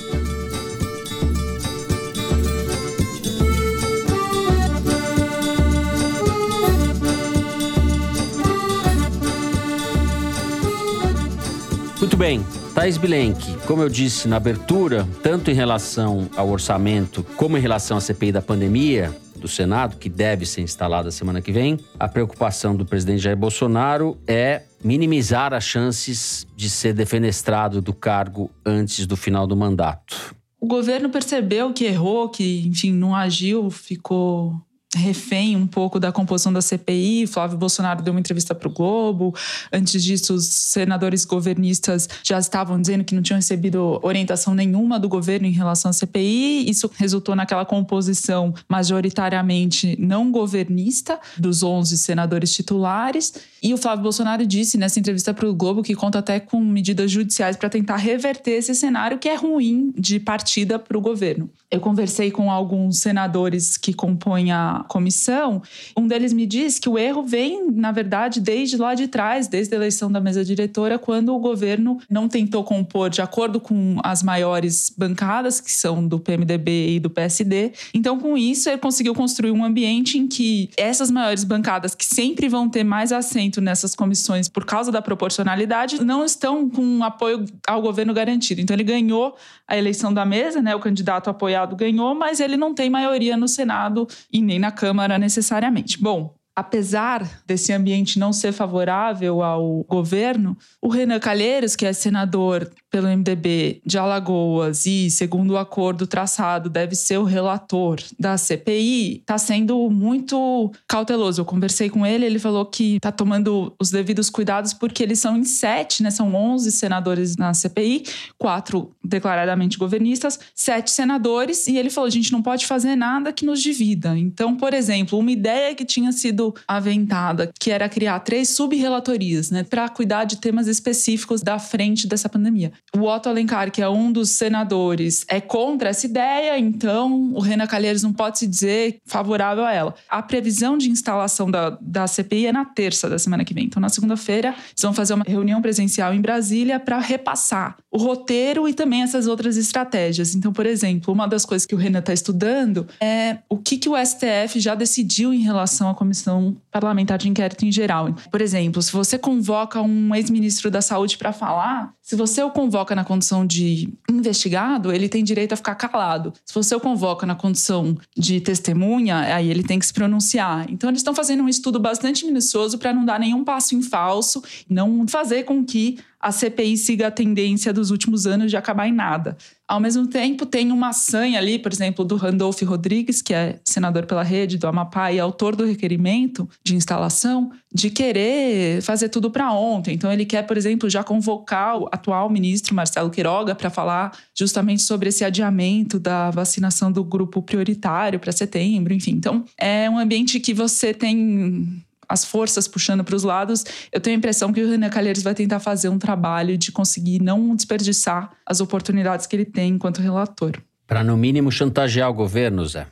Muito bem. Thais Bilenque, como eu disse na abertura, tanto em relação ao orçamento como em relação à CPI da pandemia do Senado, que deve ser instalada semana que vem, a preocupação do presidente Jair Bolsonaro é minimizar as chances de ser defenestrado do cargo antes do final do mandato. O governo percebeu que errou, que, enfim, não agiu, ficou refém um pouco da composição da CPI. Flávio Bolsonaro deu uma entrevista para o Globo. Antes disso, os senadores governistas já estavam dizendo que não tinham recebido orientação nenhuma do governo em relação à CPI. Isso resultou naquela composição majoritariamente não governista dos 11 senadores titulares. E o Flávio Bolsonaro disse nessa entrevista para o Globo que conta até com medidas judiciais para tentar reverter esse cenário que é ruim de partida para o governo. Eu conversei com alguns senadores que compõem a comissão. Um deles me disse que o erro vem, na verdade, desde lá de trás, desde a eleição da mesa diretora, quando o governo não tentou compor de acordo com as maiores bancadas, que são do PMDB e do PSD. Então, com isso, ele conseguiu construir um ambiente em que essas maiores bancadas, que sempre vão ter mais assento nessas comissões por causa da proporcionalidade, não estão com apoio ao governo garantido. Então, ele ganhou a eleição da mesa, né? O candidato apoiado ganhou, mas ele não tem maioria no Senado e nem na Câmara necessariamente. Bom, apesar desse ambiente não ser favorável ao governo, o Renan Calheiros, que é senador pelo MDB de Alagoas e, segundo o acordo traçado, deve ser o relator da CPI, está sendo muito cauteloso. Eu conversei com ele, ele falou que está tomando os devidos cuidados porque eles são em sete, né? São 11 senadores na CPI, quatro declaradamente governistas, sete senadores, e ele falou: a gente não pode fazer nada que nos divida. Então, por exemplo, uma ideia que tinha sido sido aventada, que era criar três sub-relatorias, né, para cuidar de temas específicos da frente dessa pandemia. O Otto Alencar, que é um dos senadores, é contra essa ideia, então o Renan Calheiros não pode se dizer favorável a ela. A previsão de instalação da, da CPI é na terça da semana que vem. Então, na segunda-feira, eles vão fazer uma reunião presencial em Brasília para repassar o roteiro e também essas outras estratégias. Então, por exemplo, uma das coisas que o Renan está estudando é o que, que o STF já decidiu em relação à comissão parlamentar de inquérito em geral. Por exemplo, se você convoca um ex-ministro da Saúde para falar, se você o convoca na condição de investigado, ele tem direito a ficar calado. Se você o convoca na condição de testemunha, aí ele tem que se pronunciar. Então, eles estão fazendo um estudo bastante minucioso para não dar nenhum passo em falso, não fazer com que a CPI siga a tendência dos últimos anos de acabar em nada. Ao mesmo tempo, tem uma sanha ali, por exemplo, do Randolph Rodrigues, que é senador pela rede do Amapá e autor do requerimento de instalação, de querer fazer tudo para ontem. Então, ele quer, por exemplo, já convocar o atual ministro Marcelo Queiroga para falar justamente sobre esse adiamento da vacinação do grupo prioritário para setembro, enfim. Então, é um ambiente que você tem as forças puxando para os lados, eu tenho a impressão que o Renan Calheiros vai tentar fazer um trabalho de conseguir não desperdiçar as oportunidades que ele tem enquanto relator. Para, no mínimo, chantagear o governo, Zé.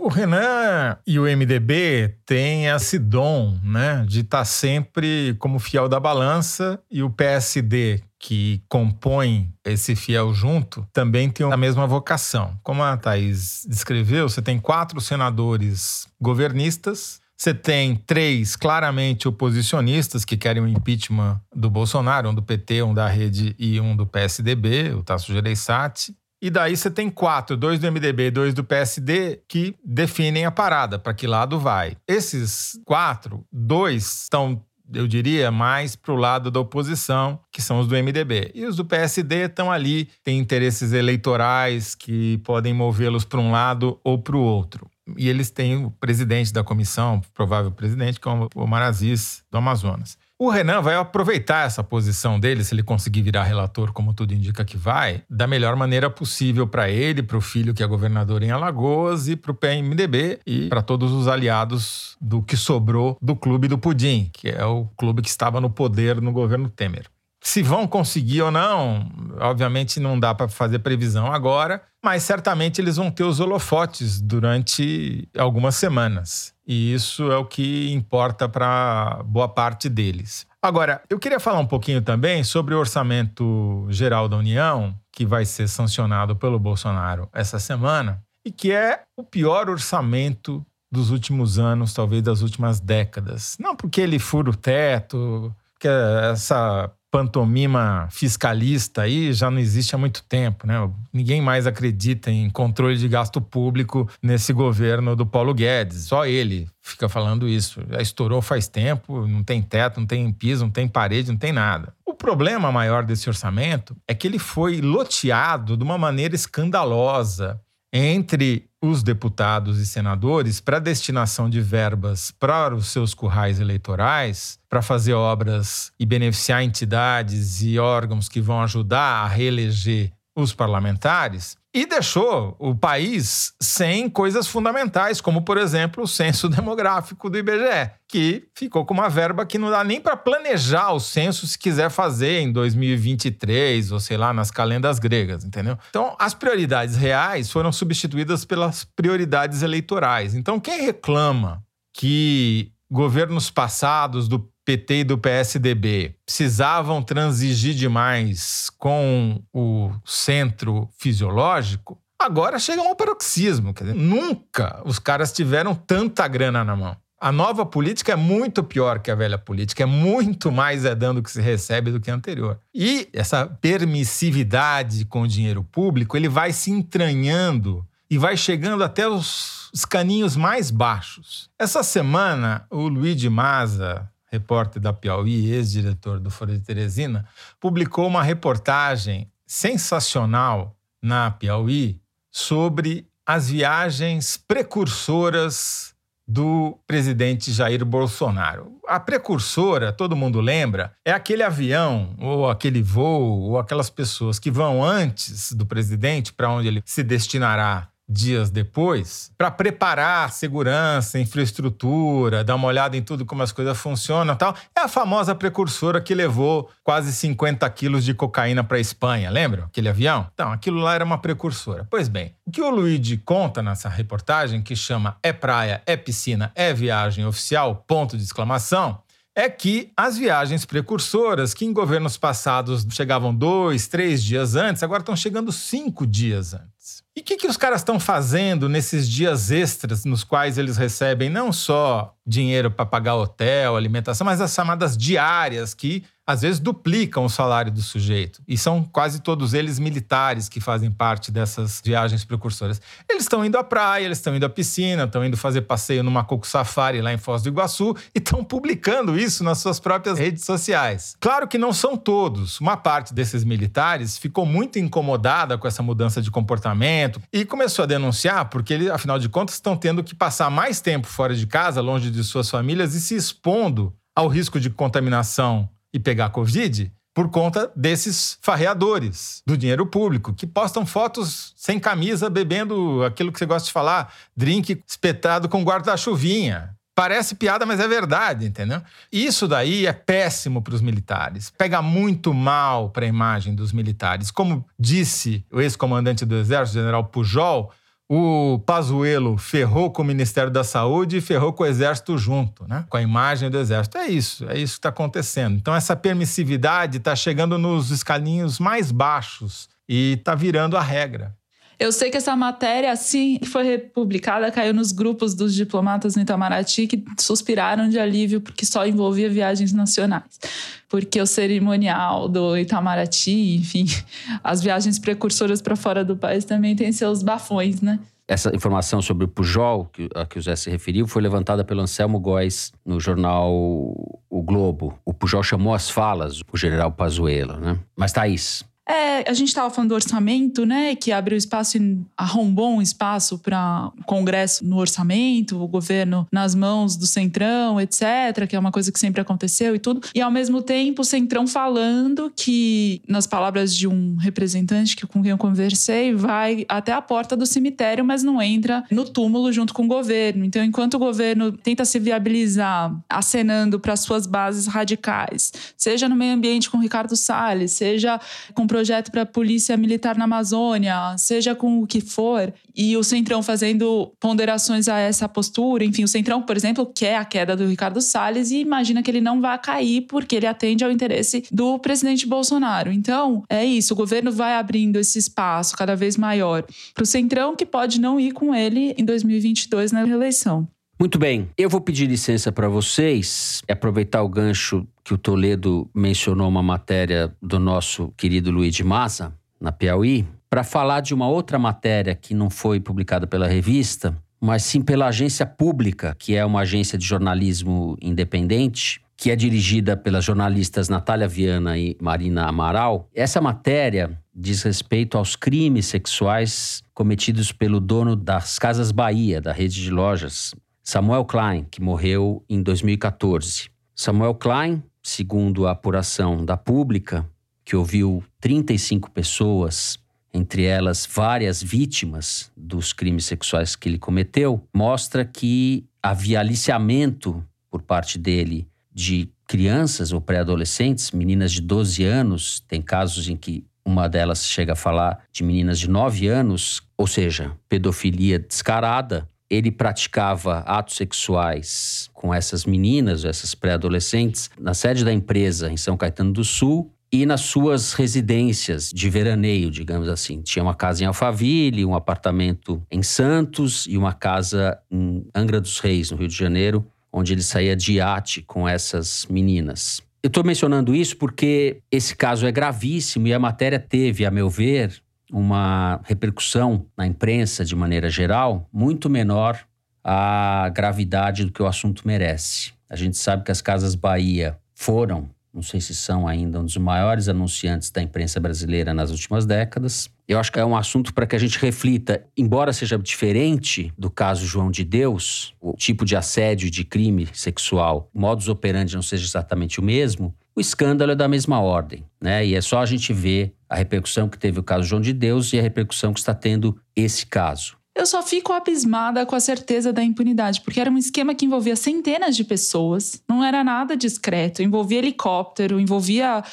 O Renan e o MDB têm esse dom, né, de estar tá sempre como fiel da balança e o PSD, que compõe esse fiel junto, também tem a mesma vocação. Como a Thaís descreveu, você tem quatro senadores governistas, você tem três claramente oposicionistas que querem o impeachment do Bolsonaro, um do PT, um da Rede e um do PSDB, o Tasso Gereissati. E daí você tem quatro, dois do MDB dois do PSD, que definem a parada, para que lado vai. Esses quatro, dois estão eu diria, mais para o lado da oposição, que são os do MDB. E os do PSD estão ali, têm interesses eleitorais que podem movê-los para um lado ou para o outro. E eles têm o presidente da comissão, provável presidente, que é o Marazis do Amazonas. O Renan vai aproveitar essa posição dele, se ele conseguir virar relator, como tudo indica que vai, da melhor maneira possível para ele, para o filho que é governador em Alagoas e para o PMDB e para todos os aliados do que sobrou do Clube do Pudim, que é o clube que estava no poder no governo Temer. Se vão conseguir ou não, obviamente não dá para fazer previsão agora, mas certamente eles vão ter os holofotes durante algumas semanas. E isso é o que importa para boa parte deles. Agora, eu queria falar um pouquinho também sobre o orçamento geral da União, que vai ser sancionado pelo Bolsonaro essa semana, e que é o pior orçamento dos últimos anos, talvez das últimas décadas. Não porque ele fura o teto, que essa pantomima fiscalista aí já não existe há muito tempo, né? Ninguém mais acredita em controle de gasto público nesse governo do Paulo Guedes. Só ele fica falando isso. Já estourou faz tempo, não tem teto, não tem piso, não tem parede, não tem nada. O problema maior desse orçamento é que ele foi loteado de uma maneira escandalosa entre os deputados e senadores para destinação de verbas para os seus currais eleitorais, para fazer obras e beneficiar entidades e órgãos que vão ajudar a reeleger os parlamentares, e deixou o país sem coisas fundamentais, como, por exemplo, o censo demográfico do IBGE, que ficou com uma verba que não dá nem para planejar o censo se quiser fazer em 2023 ou sei lá, nas calendas gregas, entendeu? Então, as prioridades reais foram substituídas pelas prioridades eleitorais. Então, quem reclama que governos passados do PT e do PSDB precisavam transigir demais com o centro fisiológico, agora chega ao paroxismo. Dizer, nunca os caras tiveram tanta grana na mão. A nova política é muito pior que a velha política, é muito mais é dando que se recebe do que a anterior. E essa permissividade com o dinheiro público, ele vai se entranhando e vai chegando até os, os caninhos mais baixos. Essa semana, o Luigi Maza, repórter da Piauí, ex-diretor do Folha de Teresina, publicou uma reportagem sensacional na Piauí sobre as viagens precursoras do presidente Jair Bolsonaro. A precursora, todo mundo lembra, é aquele avião ou aquele voo ou aquelas pessoas que vão antes do presidente para onde ele se destinará dias depois, para preparar segurança, infraestrutura, dar uma olhada em tudo como as coisas funcionam tal, é a famosa precursora que levou quase 50 quilos de cocaína para a Espanha, lembra? Aquele avião? Então, aquilo lá era uma precursora. Pois bem, o que o Luigi conta nessa reportagem, que chama É Praia, É Piscina, É Viagem Oficial, ponto de exclamação, é que as viagens precursoras, que em governos passados chegavam dois, três dias antes, agora estão chegando cinco dias antes. E o que, que os caras estão fazendo nesses dias extras nos quais eles recebem não só dinheiro para pagar hotel, alimentação, mas as chamadas diárias, que às vezes duplicam o salário do sujeito. E são quase todos eles militares que fazem parte dessas viagens precursoras. Eles estão indo à praia, eles estão indo à piscina, estão indo fazer passeio no Macoco Safari lá em Foz do Iguaçu e estão publicando isso nas suas próprias redes sociais. Claro que não são todos. Uma parte desses militares ficou muito incomodada com essa mudança de comportamento e começou a denunciar porque eles, afinal de contas, estão tendo que passar mais tempo fora de casa, longe de suas famílias e se expondo ao risco de contaminação e pegar Covid por conta desses farreadores do dinheiro público, que postam fotos sem camisa, bebendo aquilo que você gosta de falar, drink espetado com guarda-chuvinha. Parece piada, mas é verdade, entendeu? Isso daí é péssimo para os militares. Pega muito mal para a imagem dos militares. Como disse o ex-comandante do Exército, general Pujol, o Pazuello ferrou com o Ministério da Saúde e ferrou com o Exército junto, né? com a imagem do Exército. É isso, é isso que está acontecendo. Então, essa permissividade está chegando nos escalinhos mais baixos e está virando a regra. Eu sei que essa matéria, assim que foi publicada, caiu nos grupos dos diplomatas no Itamaraty que suspiraram de alívio porque só envolvia viagens nacionais. Porque o cerimonial do Itamaraty, enfim, as viagens precursoras para fora do país também têm seus bafões, né? Essa informação sobre o Pujol, a que o Zé se referiu, foi levantada pelo Anselmo Góes no jornal O Globo. O Pujol chamou as falas do general Pazuello, né? Mas, Thaís, é, a gente estava falando do orçamento, né? Que abriu espaço, arrombou um espaço para Congresso no orçamento, o governo nas mãos do Centrão, etc., que é uma coisa que sempre aconteceu e tudo. E ao mesmo tempo, o Centrão falando que, nas palavras de um representante que, com quem eu conversei, vai até a porta do cemitério, mas não entra no túmulo junto com o governo. Então, enquanto o governo tenta se viabilizar, acenando para suas bases radicais, seja no meio ambiente com Ricardo Salles, seja com projeto para a polícia militar na Amazônia, seja com o que for, e o Centrão fazendo ponderações a essa postura, enfim, o Centrão, por exemplo, quer a queda do Ricardo Salles e imagina que ele não vai cair porque ele atende ao interesse do presidente Bolsonaro. Então, é isso, o governo vai abrindo esse espaço cada vez maior para o Centrão, que pode não ir com ele em 2022 na reeleição. Muito bem, eu vou pedir licença para vocês, aproveitar o gancho que o Toledo mencionou uma matéria do nosso querido Luiz de Massa, na Piauí, para falar de uma outra matéria que não foi publicada pela revista, mas sim pela agência pública, que é uma agência de jornalismo independente, que é dirigida pelas jornalistas Natália Viana e Marina Amaral. Essa matéria diz respeito aos crimes sexuais cometidos pelo dono das Casas Bahia, da rede de lojas Samuel Klein, que morreu em 2014. Samuel Klein, segundo a apuração da Pública, que ouviu 35 pessoas, entre elas várias vítimas dos crimes sexuais que ele cometeu, mostra que havia aliciamento por parte dele de crianças ou pré-adolescentes, meninas de 12 anos, tem casos em que uma delas chega a falar de meninas de 9 anos, ou seja, pedofilia descarada, ele praticava atos sexuais com essas meninas, essas pré-adolescentes, na sede da empresa em São Caetano do Sul e nas suas residências de veraneio, digamos assim. Tinha uma casa em Alphaville, um apartamento em Santos e uma casa em Angra dos Reis, no Rio de Janeiro, onde ele saía de iate com essas meninas. Eu estou mencionando isso porque esse caso é gravíssimo e a matéria teve, a meu ver, uma repercussão na imprensa de maneira geral muito menor à gravidade do que o assunto merece. A gente sabe que as Casas Bahia foram, não sei se são ainda, um dos maiores anunciantes da imprensa brasileira nas últimas décadas. Eu acho que é um assunto para que a gente reflita, embora seja diferente do caso João de Deus, o tipo de assédio, de crime sexual, o modus operandi não seja exatamente o mesmo, o escândalo é da mesma ordem, né? E é só a gente ver a repercussão que teve o caso João de Deus e a repercussão que está tendo esse caso. Eu só fico abismada com a certeza da impunidade, porque era um esquema que envolvia centenas de pessoas, não era nada discreto, envolvia helicóptero, envolvia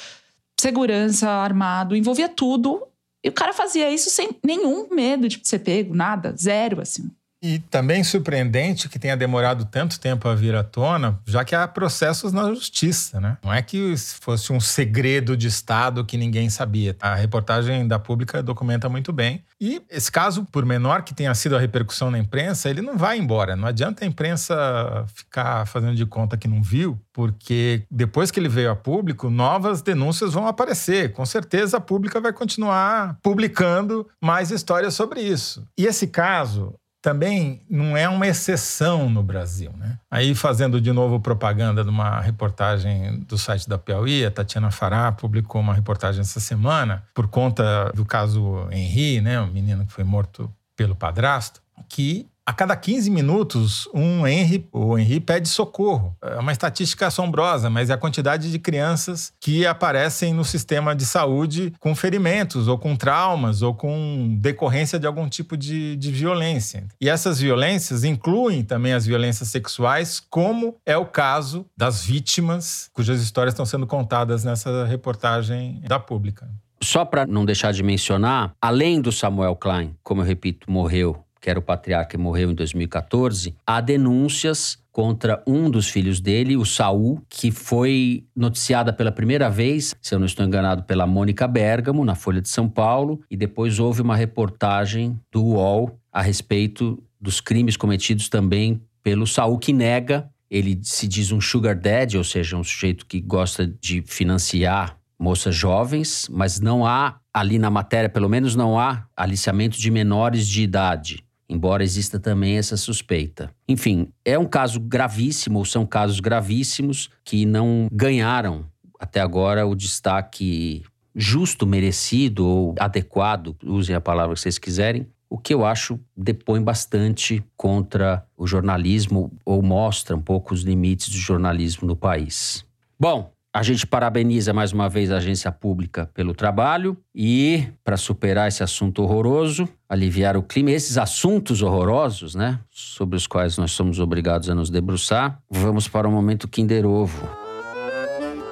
segurança armado, envolvia tudo. E o cara fazia isso sem nenhum medo de ser pego, nada, zero, assim. E também surpreendente que tenha demorado tanto tempo a vir à tona, já que há processos na justiça, né? Não é que fosse um segredo de Estado que ninguém sabia. A reportagem da Pública documenta muito bem. E esse caso, por menor que tenha sido a repercussão na imprensa, ele não vai embora. Não adianta a imprensa ficar fazendo de conta que não viu, porque depois que ele veio a público, novas denúncias vão aparecer. Com certeza a Pública vai continuar publicando mais histórias sobre isso. E esse caso também não é uma exceção no Brasil. Né? Aí, fazendo de novo propaganda de uma reportagem do site da Piauí, a Tatiana Fará publicou uma reportagem essa semana, por conta do caso Henri, né, o menino que foi morto pelo padrasto, que a cada 15 minutos, um Henry, o Henry pede socorro. É uma estatística assombrosa, mas é a quantidade de crianças que aparecem no sistema de saúde com ferimentos, ou com traumas, ou com decorrência de algum tipo de, de violência. E essas violências incluem também as violências sexuais, como é o caso das vítimas, cujas histórias estão sendo contadas nessa reportagem da Pública. Só para não deixar de mencionar, além do Samuel Klein, como eu repito, morreu que era o patriarca e morreu em 2014, há denúncias contra um dos filhos dele, o Saul, que foi noticiada pela primeira vez, se eu não estou enganado, pela Mônica Bergamo, na Folha de São Paulo, e depois houve uma reportagem do UOL a respeito dos crimes cometidos também pelo Saul, que nega. Ele se diz um sugar daddy, ou seja, um sujeito que gosta de financiar moças jovens, mas não há ali na matéria, pelo menos não há aliciamento de menores de idade embora exista também essa suspeita. Enfim, é um caso gravíssimo, ou são casos gravíssimos que não ganharam até agora o destaque justo, merecido ou adequado, usem a palavra que vocês quiserem, o que eu acho depõe bastante contra o jornalismo ou mostra um pouco os limites do jornalismo no país. Bom, a gente parabeniza mais uma vez a agência pública pelo trabalho e, para superar esse assunto horroroso, aliviar o clima, esses assuntos horrorosos, né, sobre os quais nós somos obrigados a nos debruçar, vamos para o momento Kinder Ovo.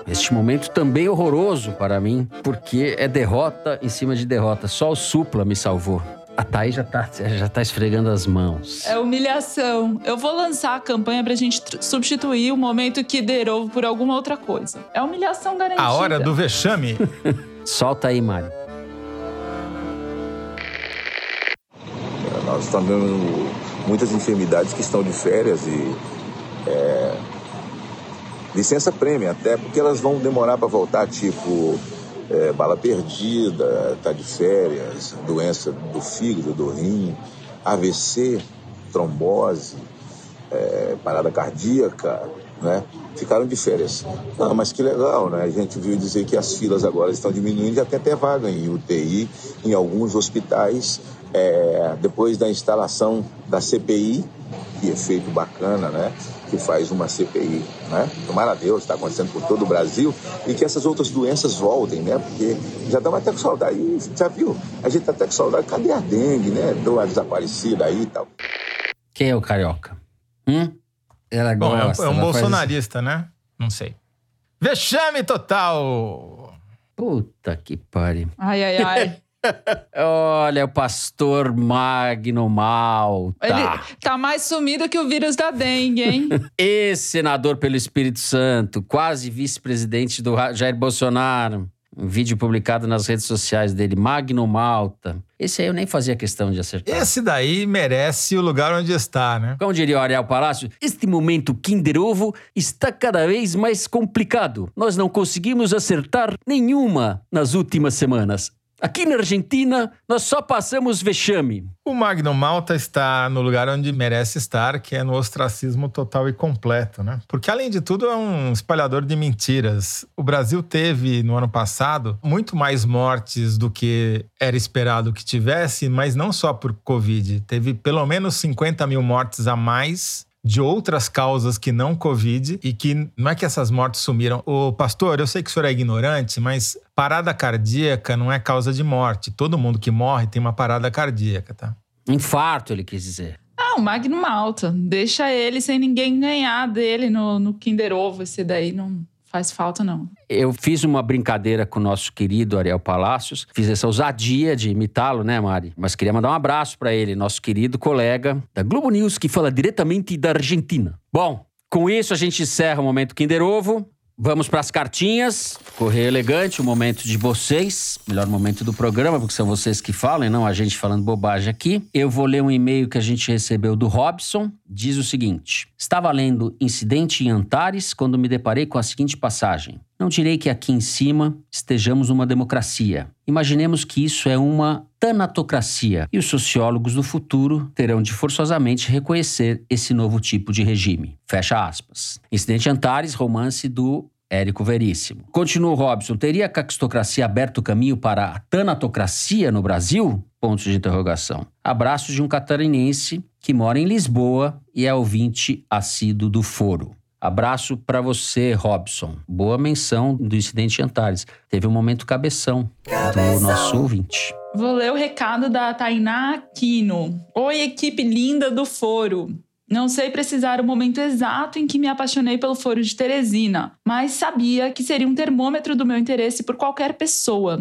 Este momento também horroroso para mim, porque é derrota em cima de derrota. Só o Supla me salvou. A Thaís já tá, já tá esfregando as mãos. É humilhação. Eu vou lançar a campanha pra gente substituir o momento que derou por alguma outra coisa. É humilhação garantida. A hora do vexame. Solta aí, Mário. Nós estamos vendo muitas enfermidades que estão de férias e é, licença prêmio, até porque elas vão demorar para voltar, tipo é, bala perdida, tá de férias, doença do fígado, do rim, AVC, trombose, é, parada cardíaca, né? Ficaram de férias. Não, mas que legal, né? A gente viu dizer que as filas agora estão diminuindo, já tem até vaga em UTI, em alguns hospitais, é, depois da instalação da CPI, que é feito bacana, né? que faz uma CPI, né? Tomara a Deus, está acontecendo por todo o Brasil e que essas outras doenças voltem, né? Porque já estamos até com saudade, já viu? A gente está até com saudade, cadê a dengue, né? Deu uma desaparecida aí e tal. Quem é o carioca? Hum? Ela Bom, gosta, é, um bolsonarista, faz... né? Não sei. Vexame total! Puta que pariu. Ai, ai, ai. Olha, o pastor Magno Malta. Ele tá mais sumido que o vírus da dengue, hein? Ex-senador pelo Espírito Santo, quase vice-presidente do Jair Bolsonaro. Um vídeo publicado nas redes sociais dele, Magno Malta. Esse aí eu nem fazia questão de acertar. Esse daí merece o lugar onde está, né? Como diria o Ariel Palácio, este momento Kinder Ovo está cada vez mais complicado. Nós não conseguimos acertar nenhuma nas últimas semanas. Aqui na Argentina, nós só passamos vexame. O Magno Malta está no lugar onde merece estar, que é no ostracismo total e completo, né? Porque, além de tudo, é um espalhador de mentiras. O Brasil teve, no ano passado, muito mais mortes do que era esperado que tivesse, mas não só por Covid. Teve pelo menos 50 mil mortes a mais de outras causas que não Covid e que não é que essas mortes sumiram. Ô, pastor, eu sei que o senhor é ignorante, mas parada cardíaca não é causa de morte. Todo mundo que morre tem uma parada cardíaca, tá? Infarto, ele quis dizer. Ah, o Magno Malta. Deixa ele sem ninguém ganhar dele no, no Kinder Ovo. Esse daí não faz falta, não. Eu fiz uma brincadeira com o nosso querido Ariel Palacios. Fiz essa ousadia de imitá-lo, né, Mari? Mas queria mandar um abraço para ele, nosso querido colega da Globo News, que fala diretamente da Argentina. Bom, com isso a gente encerra o momento Kinder Ovo. Vamos para as cartinhas. Correio Elegante, o momento de vocês. Melhor momento do programa, porque são vocês que falam e não a gente falando bobagem aqui. Eu vou ler um e-mail que a gente recebeu do Robson. Diz o seguinte: Estava lendo Incidente em Antares quando me deparei com a seguinte passagem. Não direi que aqui em cima estejamos numa democracia. Imaginemos que isso é uma tanatocracia e os sociólogos do futuro terão de forçosamente reconhecer esse novo tipo de regime. Fecha aspas. Incidente Antares, romance do Érico Veríssimo. Continua Robson. Teria a caquistocracia aberto o caminho para a tanatocracia no Brasil? Pontos de interrogação. Abraços de um catarinense que mora em Lisboa e é ouvinte assíduo do foro. Abraço para você, Robson. Boa menção do incidente de Antares. Teve um momento cabeção, cabeção. do nosso ouvinte. Vou ler o recado da Tainá Aquino. Oi, equipe linda do Foro. Não sei precisar o momento exato em que me apaixonei pelo Foro de Teresina, mas sabia que seria um termômetro do meu interesse por qualquer pessoa.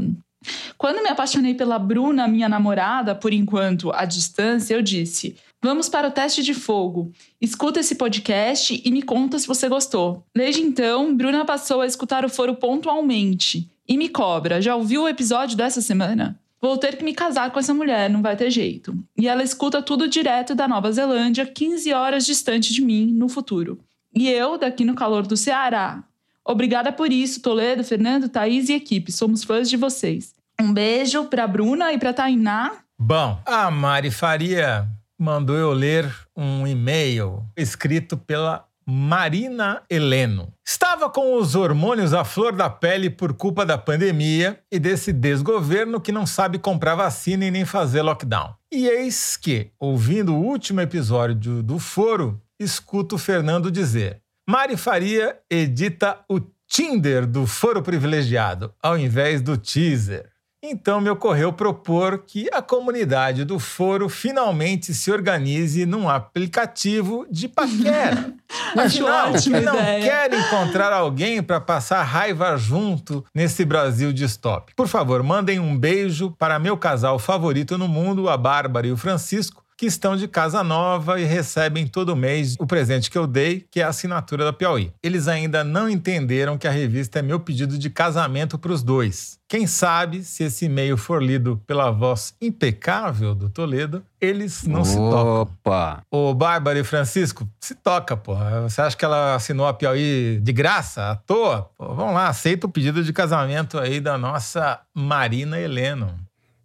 Quando me apaixonei pela Bruna, minha namorada, por enquanto à distância, eu disse: Vamos para o teste de fogo. Escuta esse podcast e me conta se você gostou. Desde então, Bruna passou a escutar o foro pontualmente. E me cobra: já ouviu o episódio dessa semana? Vou ter que me casar com essa mulher, não vai ter jeito. E ela escuta tudo direto da Nova Zelândia, 15 horas distante de mim, no futuro. E eu, daqui no calor do Ceará. Obrigada por isso, Toledo, Fernando, Thaís e equipe. Somos fãs de vocês. Um beijo pra Bruna e pra Tainá. Bom, a Mari Faria mandou eu ler um e-mail escrito pela Marina Heleno. Estava com os hormônios à flor da pele por culpa da pandemia e desse desgoverno que não sabe comprar vacina e nem fazer lockdown. E eis que, ouvindo o último episódio do Foro, escuto o Fernando dizer: Mari Faria edita o Tinder do Foro Privilegiado, ao invés do teaser. Então me ocorreu propor que a comunidade do foro finalmente se organize num aplicativo de paquera. Afinal, que não ideia. quer encontrar alguém para passar raiva junto nesse Brasil distópico. Por favor, mandem um beijo para meu casal favorito no mundo, a Bárbara e o Francisco que estão de casa nova e recebem todo mês o presente que eu dei, que é a assinatura da Piauí. Eles ainda não entenderam que a revista é meu pedido de casamento para os dois. Quem sabe, se esse e-mail for lido pela voz impecável do Toledo, eles não Opa. se tocam. Opa! Ô, Bárbara e Francisco, se toca, pô. Você acha que ela assinou a Piauí de graça, à toa? Pô, vamos lá, aceita o pedido de casamento aí da nossa Marina Heleno.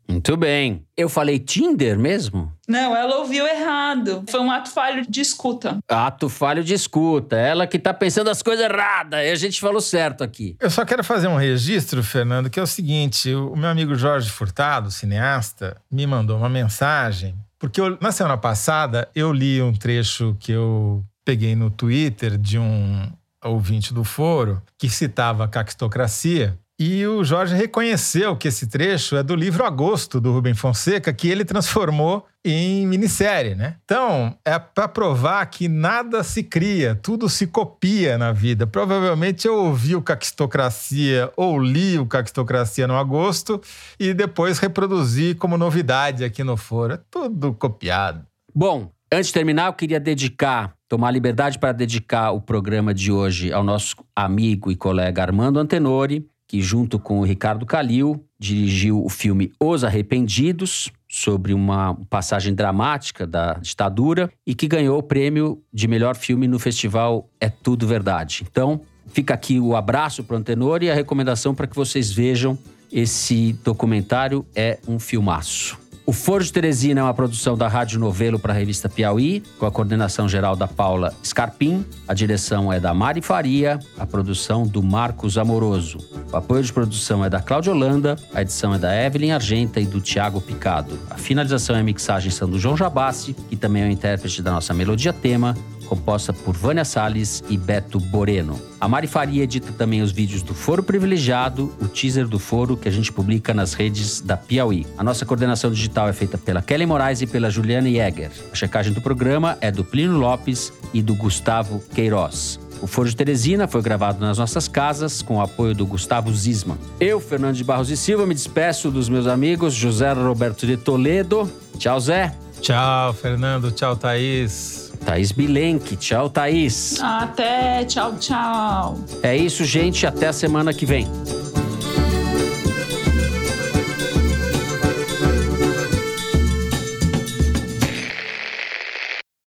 Muito bem. Eu falei Tinder mesmo? Não, ela ouviu errado. Foi um ato falho de escuta. Ato falho de escuta. Ela que tá pensando as coisas erradas. E a gente falou certo aqui. Eu só quero fazer um registro, Fernando, que é o seguinte: o meu amigo Jorge Furtado, cineasta, me mandou uma mensagem. Porque eu, na semana passada eu li um trecho que eu peguei no Twitter de um ouvinte do foro que citava a caquistocracia e o Jorge reconheceu que esse trecho é do livro Agosto, do Rubem Fonseca, que ele transformou em minissérie, né? Então, é para provar que nada se cria, tudo se copia na vida. Provavelmente eu ouvi o Caquistocracia ou li o Caquistocracia no Agosto e depois reproduzi como novidade aqui no Foro. É tudo copiado. Bom, antes de terminar, eu queria dedicar, tomar liberdade para dedicar o programa de hoje ao nosso amigo e colega Armando Antenori, que, junto com o Ricardo Calil, dirigiu o filme Os Arrependidos, sobre uma passagem dramática da ditadura, e que ganhou o prêmio de melhor filme no festival É Tudo Verdade. Então, fica aqui o abraço para o Antenor e a recomendação para que vocês vejam esse documentário. É um filmaço. O Foro de Teresina é uma produção da Rádio Novelo para a revista Piauí, com a coordenação geral da Paula Scarpim, a direção é da Mari Faria, a produção do Marcos Amoroso. O apoio de produção é da Cláudia Holanda, a edição é da Evelyn Argenta e do Tiago Picado. A finalização e a mixagem são do João Jabassi, que também é o intérprete da nossa melodia tema, composta por Vânia Salles e Beto Boreno. A Mari Faria edita também os vídeos do Foro Privilegiado, o teaser do Foro que a gente publica nas redes da Piauí. A nossa coordenação digital é feita pela Kelly Moraes e pela Juliana Jäger. A checagem do programa é do Plínio Lopes e do Gustavo Queiroz. O Foro de Teresina foi gravado nas nossas casas com o apoio do Gustavo Zisman. Eu, Fernando de Barros e Silva, me despeço dos meus amigos José Roberto de Toledo. Tchau, Zé. Tchau, Fernando. Tchau, Thaís. Thaís Bilenque. Tchau, Thaís. Até. Tchau, tchau. É isso, gente. Até a semana que vem.